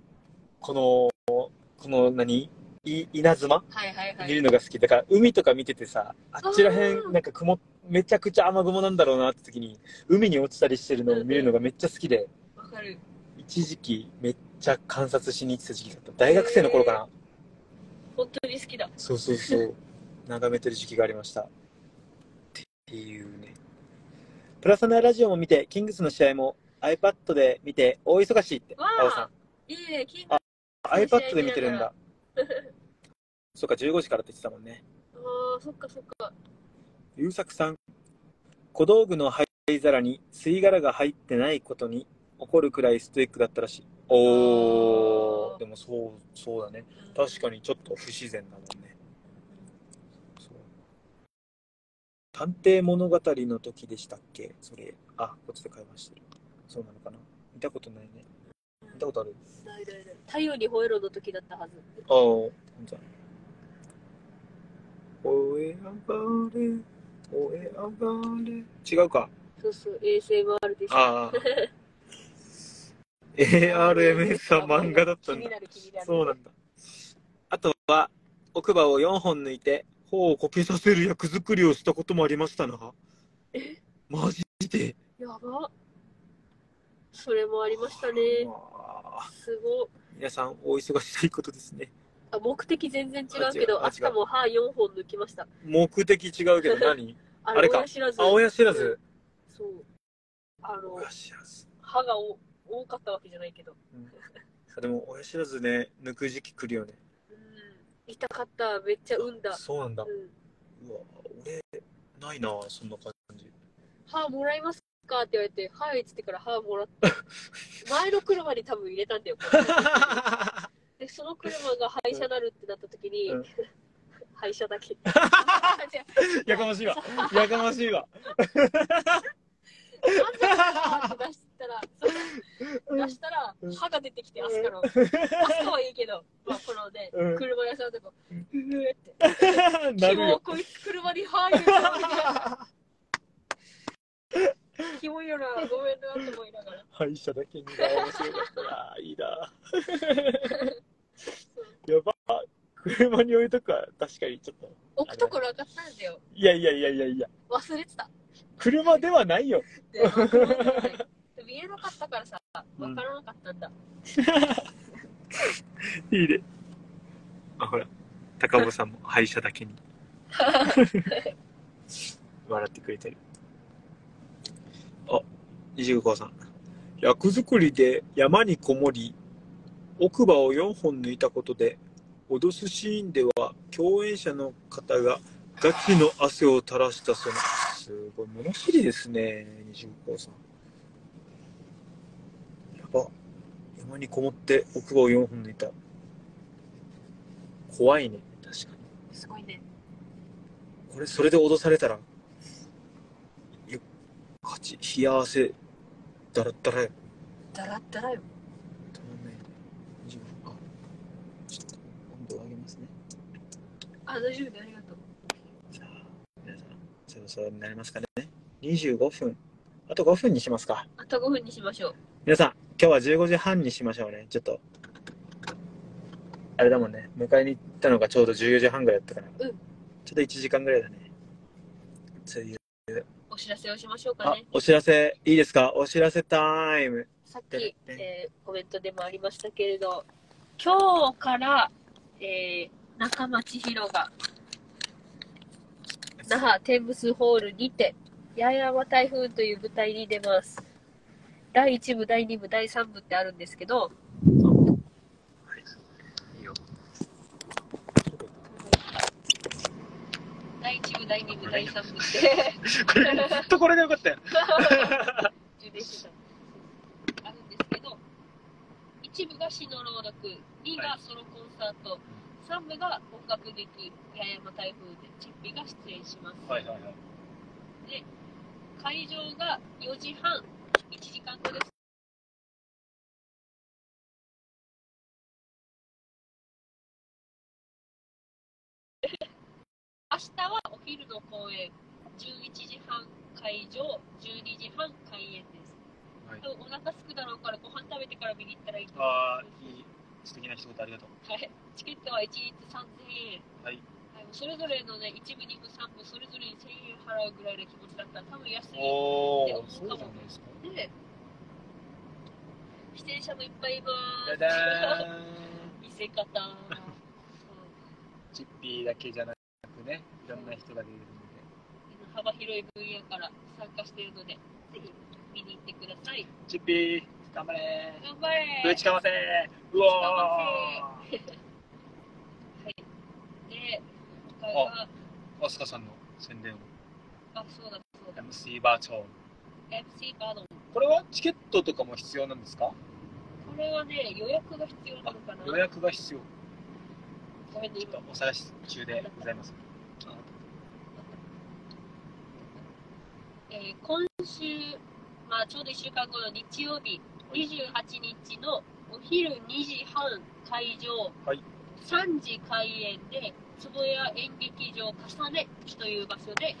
このこの何？い稲妻？はいはいはい。見るのが好きだから海とか見ててさあっちらへんなんか雲めちゃくちゃ雨雲なんだろうなって時に海に落ちたりしてるのを見るのがめっちゃ好きでわかる。一時期めっちゃ観察しに行ってた時期だった大学生の頃かな本当に好きだ。そうそうそう眺めてる時期がありました。っていうね。プラスナラジオも見てキングスの試合も iPad で見て大忙しいってわ青さん。あいいね、キング。あそういう試合 iPad で見てるんだ。そうか15時からって言ってたもんね。ああ、そっかそっか。優作さん。小道具の灰皿に吸い殻が入ってないことに怒るくらいストイックだったらしい。おあーー。でもそうそうだね。確かにちょっと不自然だもんねそう探偵物語の時でしたっけ？それ。あこっちで会話してるそうなのかな？見たことないね。見たことある？太陽に吠えろの時だったはず。ああ本当だ。おえあがれ。おえあがれ。違うか。そうそう、ASMR でした。ああ。ARMS は漫画だったんだ。そうなんだ。あとは、奥歯を4本抜いて、頬をこけさせる役作りをしたこともありましたな。マジで？やば。それもありましたね。すごい。皆さん、お忙しいことですね。あ、目的全然違うけど、あ違うああすかも歯4本抜きました。目的違うけど何？ああれか親知らず。あ、親知らず。そう。あの、親知らず。歯がお多かったわけじゃないけど。あでも、親知らずね、抜く時期来るよね。うん。痛かった。めっちゃ産んだ。そうなんだう。ん。うわ、俺、ないなそんな感じ。歯もらいますか？って言われて、はいっつってから歯もらって、前の車に多分入れたんだよ。で、その車が廃車なるってなった時に、うん廃車だけ。やかましいわ。やかましいわ。出したら、出したらうん歯が出てきて、アスカの。アスカはいいけど、まあ、このね、うん車屋さんとか、ううーって。なるよ。キモこいつ車に歯入れたキモいよな、ごめんなって思いながら。歯医者だけにが面白かったな。いいな。やば。車に置いとくは確かにちょっと。置くところなかったんだよ。いやいやいやいやいや。忘れてた。車ではないよ。見えなかったからさ、わからなかったんだ。いいね。あ、ほら。高尾さんも歯医者だけに。笑ってくれてる。あ、西川さん。役作りで山にこもり、奥歯を4本抜いたことで、脅すシーンでは共演者の方がガチの汗を垂らしたそうな。すごい物知りですね、西川さん。やば。山にこもって奥歯を4本抜いた。怖いね、確かに。すごいね。これ、それで脅されたら、よ勝ち、冷や汗、だらだらよ。だらだらよ。たまんないね。自分、あ、ちょっと温度を上げますね。あ、大丈夫でありがとう。さあ、皆さん、そろそろになりますかね。25分。あと5分にしますか。あと5分にしましょう。皆さん、今日は15時半にしましょうね。ちょっと。あれだもんね。迎えに行ったのがちょうど14時半ぐらいだったから。うんちょっと1時間ぐらいだね。というお知らせをしましょうかあね。お知らせいいですか？お知らせタイムさっきえーコメントでもありましたけれど、今日から、えー、中町広が、那覇テンブスホールにて、八重山台風という舞台に出ます。第1部、第2部、第3部ってあるんですけど、第1部、第2部、第3部って、これずっとこれがよかったよ。充電してた。あるんですけど、1部が詩の朗読、2がソロコンサート、3部が音楽劇、八重山台風で、チッピが出演します。はいはいはい。会場が4時半、1時間後です。明日はお昼の公演、11時半会場、12時半開演です。はい多分お腹すくだろうからご飯食べてから見に行ったらいいと思ああいます。いい素敵な一言ありがとうはい、チケットは1日3000円。はいはい、それぞれのね、1部、2部、3部、それぞれに1000円払うぐらいの気持ちだった。ら多分安い。でおおそうじゃないで自転車もいっぱいいます。ダダーン。見せ方。チッピーだけじゃなくねいろんな人が出てるのうん幅広い分野から参加しているので、ぜひ見に行ってください。でチッピー頑張れ頑張れぶちかませうおーで、今回は、アスカさんの宣伝を。あ、そうだ、そうだ。MC バーチョン MC バードン。これはチケットとかも必要なんですか？これはね、予約が必要なのかな。予約が必要。ごめんね、今。お探し中でございます。えー今週、まあ、ちょうど1週間後の日曜日、28日のお昼2時半会場、はい。3時開演で、坪谷演劇場重ねという場所で、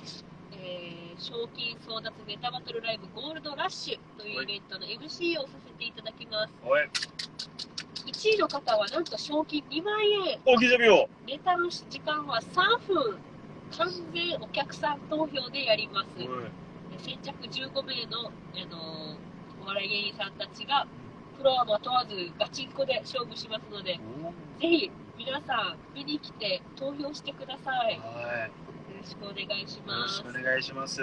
えー賞金争奪ネタバトルライブゴールドラッシュというイベントの MC をさせていただきます。おい1位の方はなんと賞金2万円。大きいジャビオネタの時間は3分。完全お客さん投票でやります。先着15名の、あのお笑い芸人さんたちがプロアマ問わずガチンコで勝負しますのでぜひ皆さん見に来て投票してください。よはろしくお願いしいよろますしくお願いします。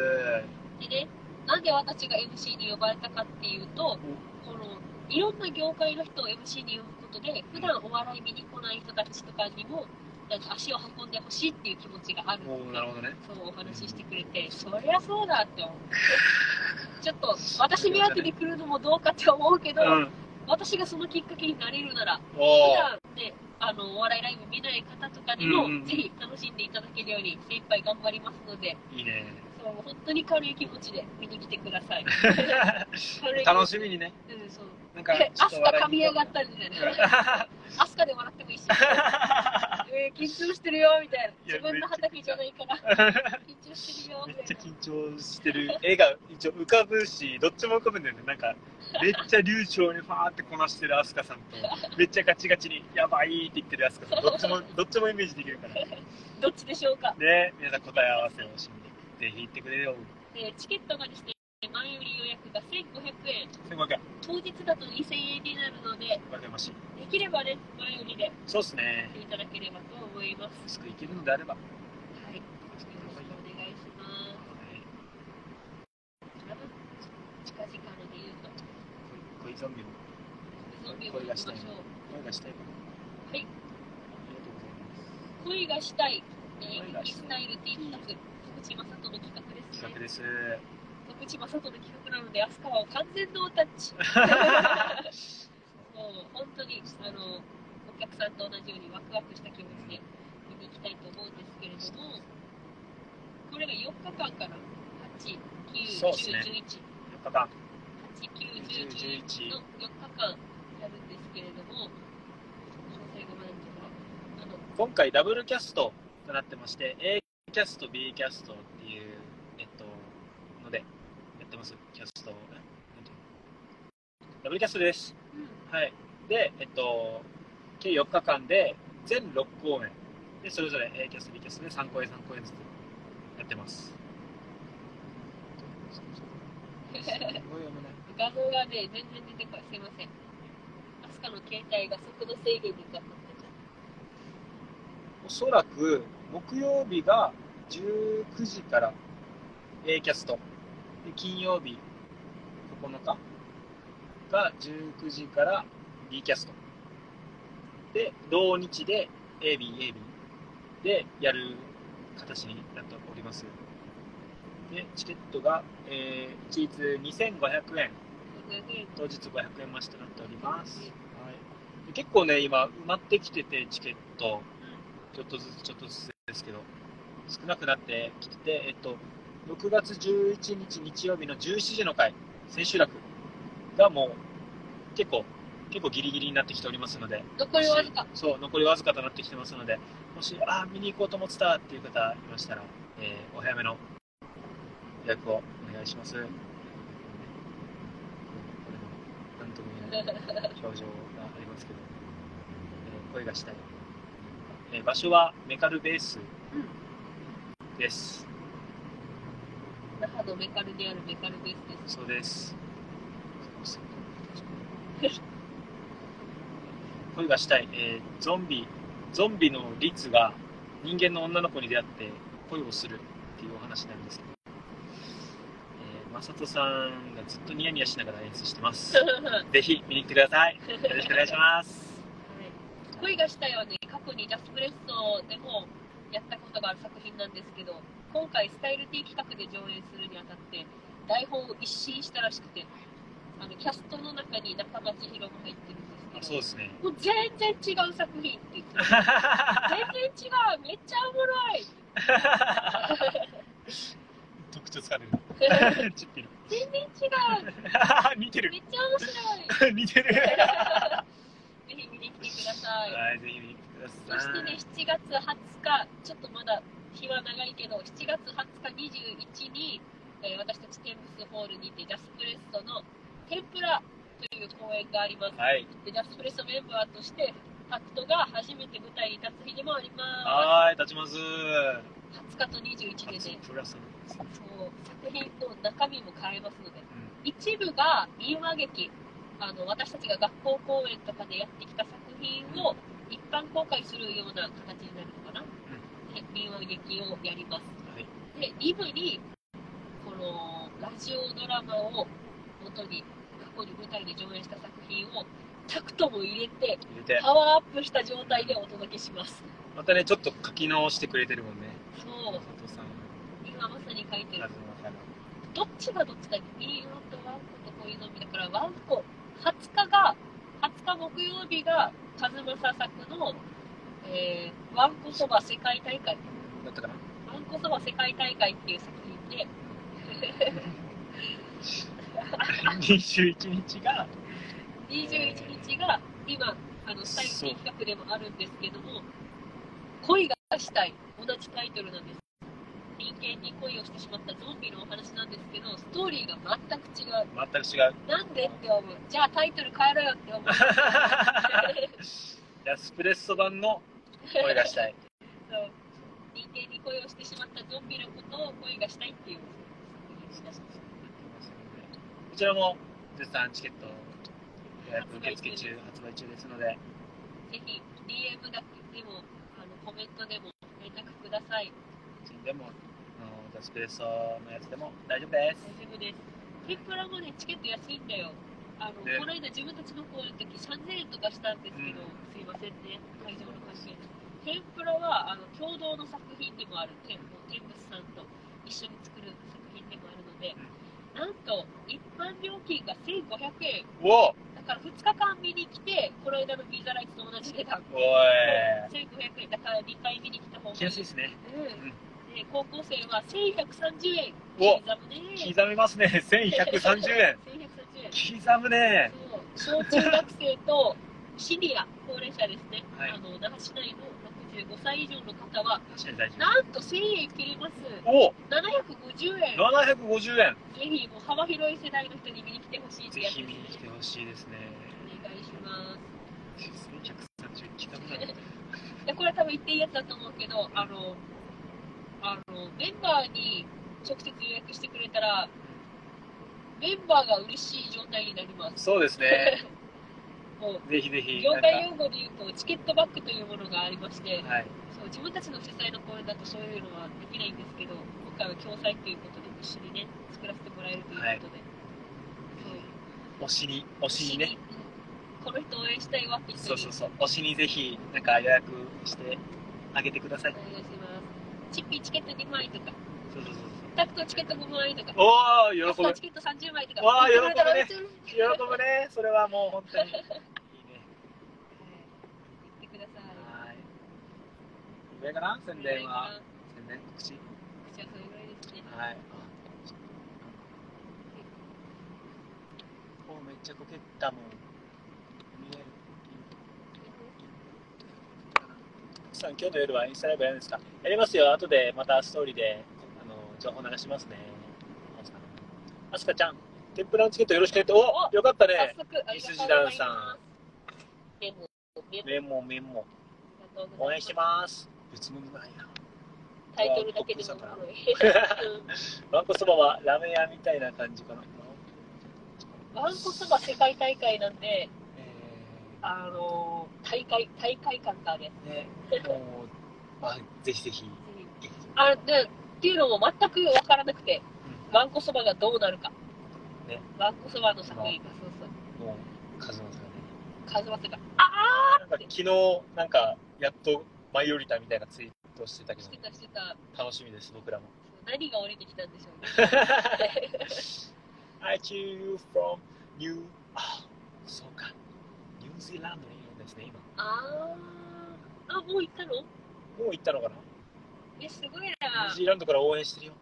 でねなんで私が MC に呼ばれたかっていうとこのいろんな業界の人を MC に呼ぶことで普段お笑い見に来ない人たちとかにもなんか足を運んでほしいっていう気持ちがあるおのでーなるほどね。そうお話ししてくれて、そりゃそうだって思って、ちょっと私目当てで来るのもどうかって思うけど、うん私がそのきっかけになれるなら、普段ね、あの、お笑いライブ見ない方とかにも、うんうんぜひ楽しんでいただけるように精一杯頑張りますので、いいね。そう本当に軽い気持ちで見に来てください。楽しみにね。うん、そう。なんかえ、アスカ噛み上がっったんじゃないアスカで笑ってもいいし。えー緊張してるよみたいな。自分の畑じゃないから。緊張してるよめみたいな。っちゃ緊張してる絵が一応浮かぶしどっちも浮かぶんだよねなんかめっちゃ流暢にファーってこなしてるアスカさんとめっちゃガチガチにやばいって言ってるアスカさんどっちもどっちもイメージできるから どっちでしょうか。ね皆さん答え合わせをしにぜひ行ってくれよえーチケットがですね、前売り予約が1500円、1500円。当日だと2000円になるので、ましできればね、前売りでそうっすね。いただければと思います。安く行けるのであれば。はい。よろしくお願いします。多分、近々ので言うと、恋ゾンビのゾンビを行きましょう。声がしたいはい。ありがとうございます。恋がしたい、えー、恋がしたい。スタイル T シャツ、徳地正人の企画ですね。企画です徳地正人の企画なので、飛鳥は完全ノータッチ。もう本当にあのお客さんと同じようにワクワクした気持ちで見に行きたいと思うんですけれども、これが4日間から8、9、そうですね。10、11、4日間8、9、10、10 11の4日間やるんですけれども、今回ダブルキャストとなってまして A キャスト B キャストっていうえっとのでやってますキャストえなんていうのダブルキャストですうんはいでえっと計4日間で全6公演でそれぞれ A キャスト B キャストで3公演3公演ずつやってますすごい読めない。画像がね、全然出てこない。すいません。アスカの携帯が速度制限にかかっておそらく、木曜日が19時から A キャスト。で、金曜日9日が19時から B キャスト。で、同日で AB、AB でやる形になっております。で、チケットが、えー、一律2500円。当日500円増しとなっております。はい、で結構ね、今、埋まってきてて、チケット、ちょっとずつちょっとずつですけど、少なくなってきてて、えっと、6月11日日曜日の17時の回、千秋楽がもう結構、結構ギリギリになってきておりますので、残りわずか。そう、残りわずかとなってきてますので、もし、あー、見に行こうと思ってたっていう方いましたら、えーお早めの予約をお願いします。これも、なんとも言えない表情がありますけど、えー声がしたい。えー場所はメカルベースです。那覇のメカルであるメカルベースです。そうです。恋がしたい、えーゾンビ、ゾンビのリツが人間の女の子に出会って恋をするっていうお話なんですけど、えー、マサトさんがずっとニヤニヤしながら演出してます。ぜひ見に来てください。よろしくお願いします。恋がしたいはね、過去にジャスプレッソでもやったことがある作品なんですけど、今回スタイル T 企画で上映するにあたって、台本を一新したらしくて、あのキャストの中に中町宏も入ってるんあですけど、そうですね。もう全然違う作品って言ってた。全然違うめっちゃおもろい 特徴つかれる。チッピの。全然違う似てるめ。っちゃ面白い似てる。ぜひ見に来てください。はい、ぜひ見に来てください。そしてね、7月20日、ちょっとまだ日は長いけど、7月20日21に、えー私たちテンブスホールにて、ジャスプレッソの天ぷらという公演があります。はい。でジャスプレッソメンバーとして、タクトが初めて舞台に立つ日でもありまはーい、立ちます。す。20日と21でね、プラス。そう作品の中身も変えますので、うん一部が民話劇あの私たちが学校公演とかでやってきた作品を一般公開するような形になるのかな、で民話劇をやりますはい。で2部にこのラジオドラマを元に過去に舞台で上演した作品をタクトも入れて入れて。パワーアップした状態でお届けしますまたね、ちょっと書き直してくれてるもんね。そう。今まさに書いてる。どっちがどっちだっけ民話とワンコと恋の実だからワンコ20日が20日木曜日が和正作の、えー、ワンコそば世界大会だったかなワンコそば世界大会っていう作品で 21日が、21日が今あの最新企画でもあるんですけども恋がしたい同じタイトルなんです。人間に恋をしてしまったゾンビのお話なんですけどストーリーが全く違う。全く違う。なんでって思う。じゃあタイトル変えろよって思う。ジャスプレッソ版の声がしたい。そう。人間に恋をしてしまったゾンビのことを恋がしたいっていう。作品ですこちらも絶賛チケット予約受付中、発売中ですので、ぜひ DM だけでもあのコメントでも連絡ください。でも、あのスプレッソのやつでも大丈夫です。大丈夫です。天ぷらもねチケット安いんだよ。あの、ねこの間自分たちの公演の時3000円とかしたんですけど、うすいませんね。会場の関係天ぷらはあの共同の作品でもある天天仏さんと一緒に作る作品でもあるので、なんと一般料金が1500円。おだから2日間見に来てこの間のビザライツと同じ値段。おい。1500円だから2回見に来た方が来やすいですね。うん。で高校生は1130円。お刻むね。刻みますね。1130円。1130円。刻むね。そう。小中学生とシニア高齢者ですね、はい。あの那覇市内の65歳以上の方は確かに大丈なんと1000円切ります夫。お750円750円。ぜひもう幅広い世代の人に見に来てほしいってぜやつひ見に来てほしいですね。お願いします1130円刻むね。で これ多分言っていいやつだと思うけどあのあのメンバーに直接予約してくれたらメンバーが嬉しい状態になります。そうですね。もう、ぜひぜひ。業界用語で言うと、チケットバックというものがありまして、かはい。そう自分たちの主催の公演だとそういうのはできないんですけど、今回は共催ということで一緒にね、作らせてもらえるということで、はいそう推しに、推しにね。うんこの人応援したいわそうそうそう。推しにぜひ、なんか予約してあげてください。お願いします。チッピーチケット2枚とか、そうそうそうタクトチケット5枚とか。おー、喜ぶ。パスタチケット30枚とか。わー喜ぶねね。喜ぶね。それはもう本当に。いいね。言ってください。はい。上かな宣伝は。宣伝告知。じゃあそれぐらいですね。はい。おめっちゃこけたもん。見える。さん、今日の夜はインスタライブやるんですか？やりますよ。後でまたストーリーで情報流しますね。あすかちゃん、天ぷらのチケットよろしくねって。おおよかったね。いミスジダンさます。メモ、メモ、応援してます。別物ないな。タイトルだけでも。わんこそばはラーメン屋みたいな感じかな。ワンコそば世界大会なんで、えあのー、大会、大会感があるやー、ね、もう、ま あ、ぜひぜひ。つ。あ、で、っていうのも全くわからなくて、ワンコそばがどうなるか。ねワンコそばの作品が、そうそう。もう、数の差がね。数正が、あなんか昨日、なんか、やっと舞い降りたみたいなツイートしてたけどーして、たしてた。楽しみです、僕らも。何が降りてきたんでしょうね。I choose from New... あ、そうか。ニュージーランドにいるんですね、今。あー。あ、もう行ったの？もう行ったのかな？え、すごいニュなー。ジーランドから応援してるよ。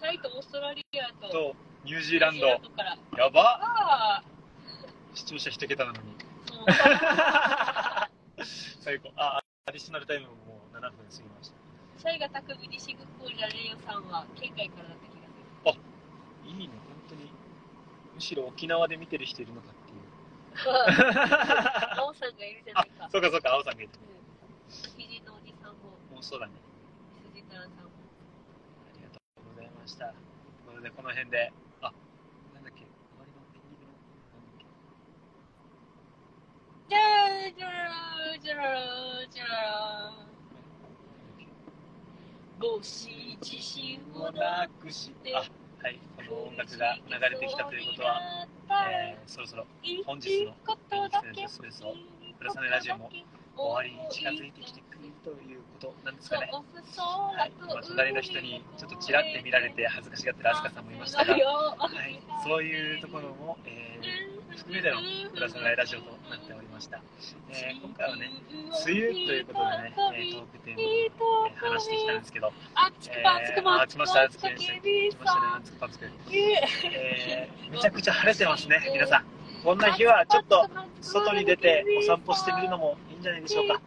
タイとオーストラリアと、と、ニュージーランド。から。やばあ視聴者一桁なのに。最高。あ、アディショナルタイムももう7分過ぎました。シャイが匠西グッコーじゃねえよさんは県外からだった気がする。いいね、本当に。むしろ沖縄で見てる人いるのかっていう。青さんがいるじゃないか。そうかそうか、青さんがいる。うん。のおじさんも、もうそうだね。羊太郎さんも。ありがとうございました。で、この辺で、あ、なんだっけ、終わりのエンディングの、なんだっけ。自信をななくして、あ、はい、この音楽が流れてきたということは、えー、そろそろ本日のプラスネラジオも終わりに近づいてきてくるということなんですかね。はい、今隣の人にちょっとちらって見られて恥ずかしがってるアスカさんもいましたが、はい、そういうところも、えー、含めてのプラスネラジオとなっておりました。えー、今回はね、梅雨ということでね、えー、トークテーマで、えー、話してきたんですけど、あつくばつくました、つきました、来ましたね、つくばつく。えー、めちゃくちゃ晴れてますね、皆さん。こんな日はちょっと外に出てお散歩してみるのもいいんじゃないでしょうか。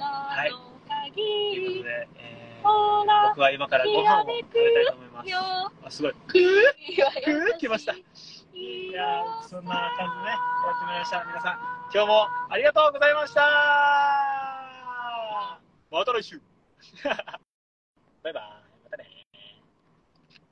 はい。ということで、えー、僕は今からご飯を食べたいと思います。あ、すごい。く。ー？くー？来ました。いやー、そんな感じでね、やってみました。皆さん、今日もありがとうございましたまた来週バイバイ。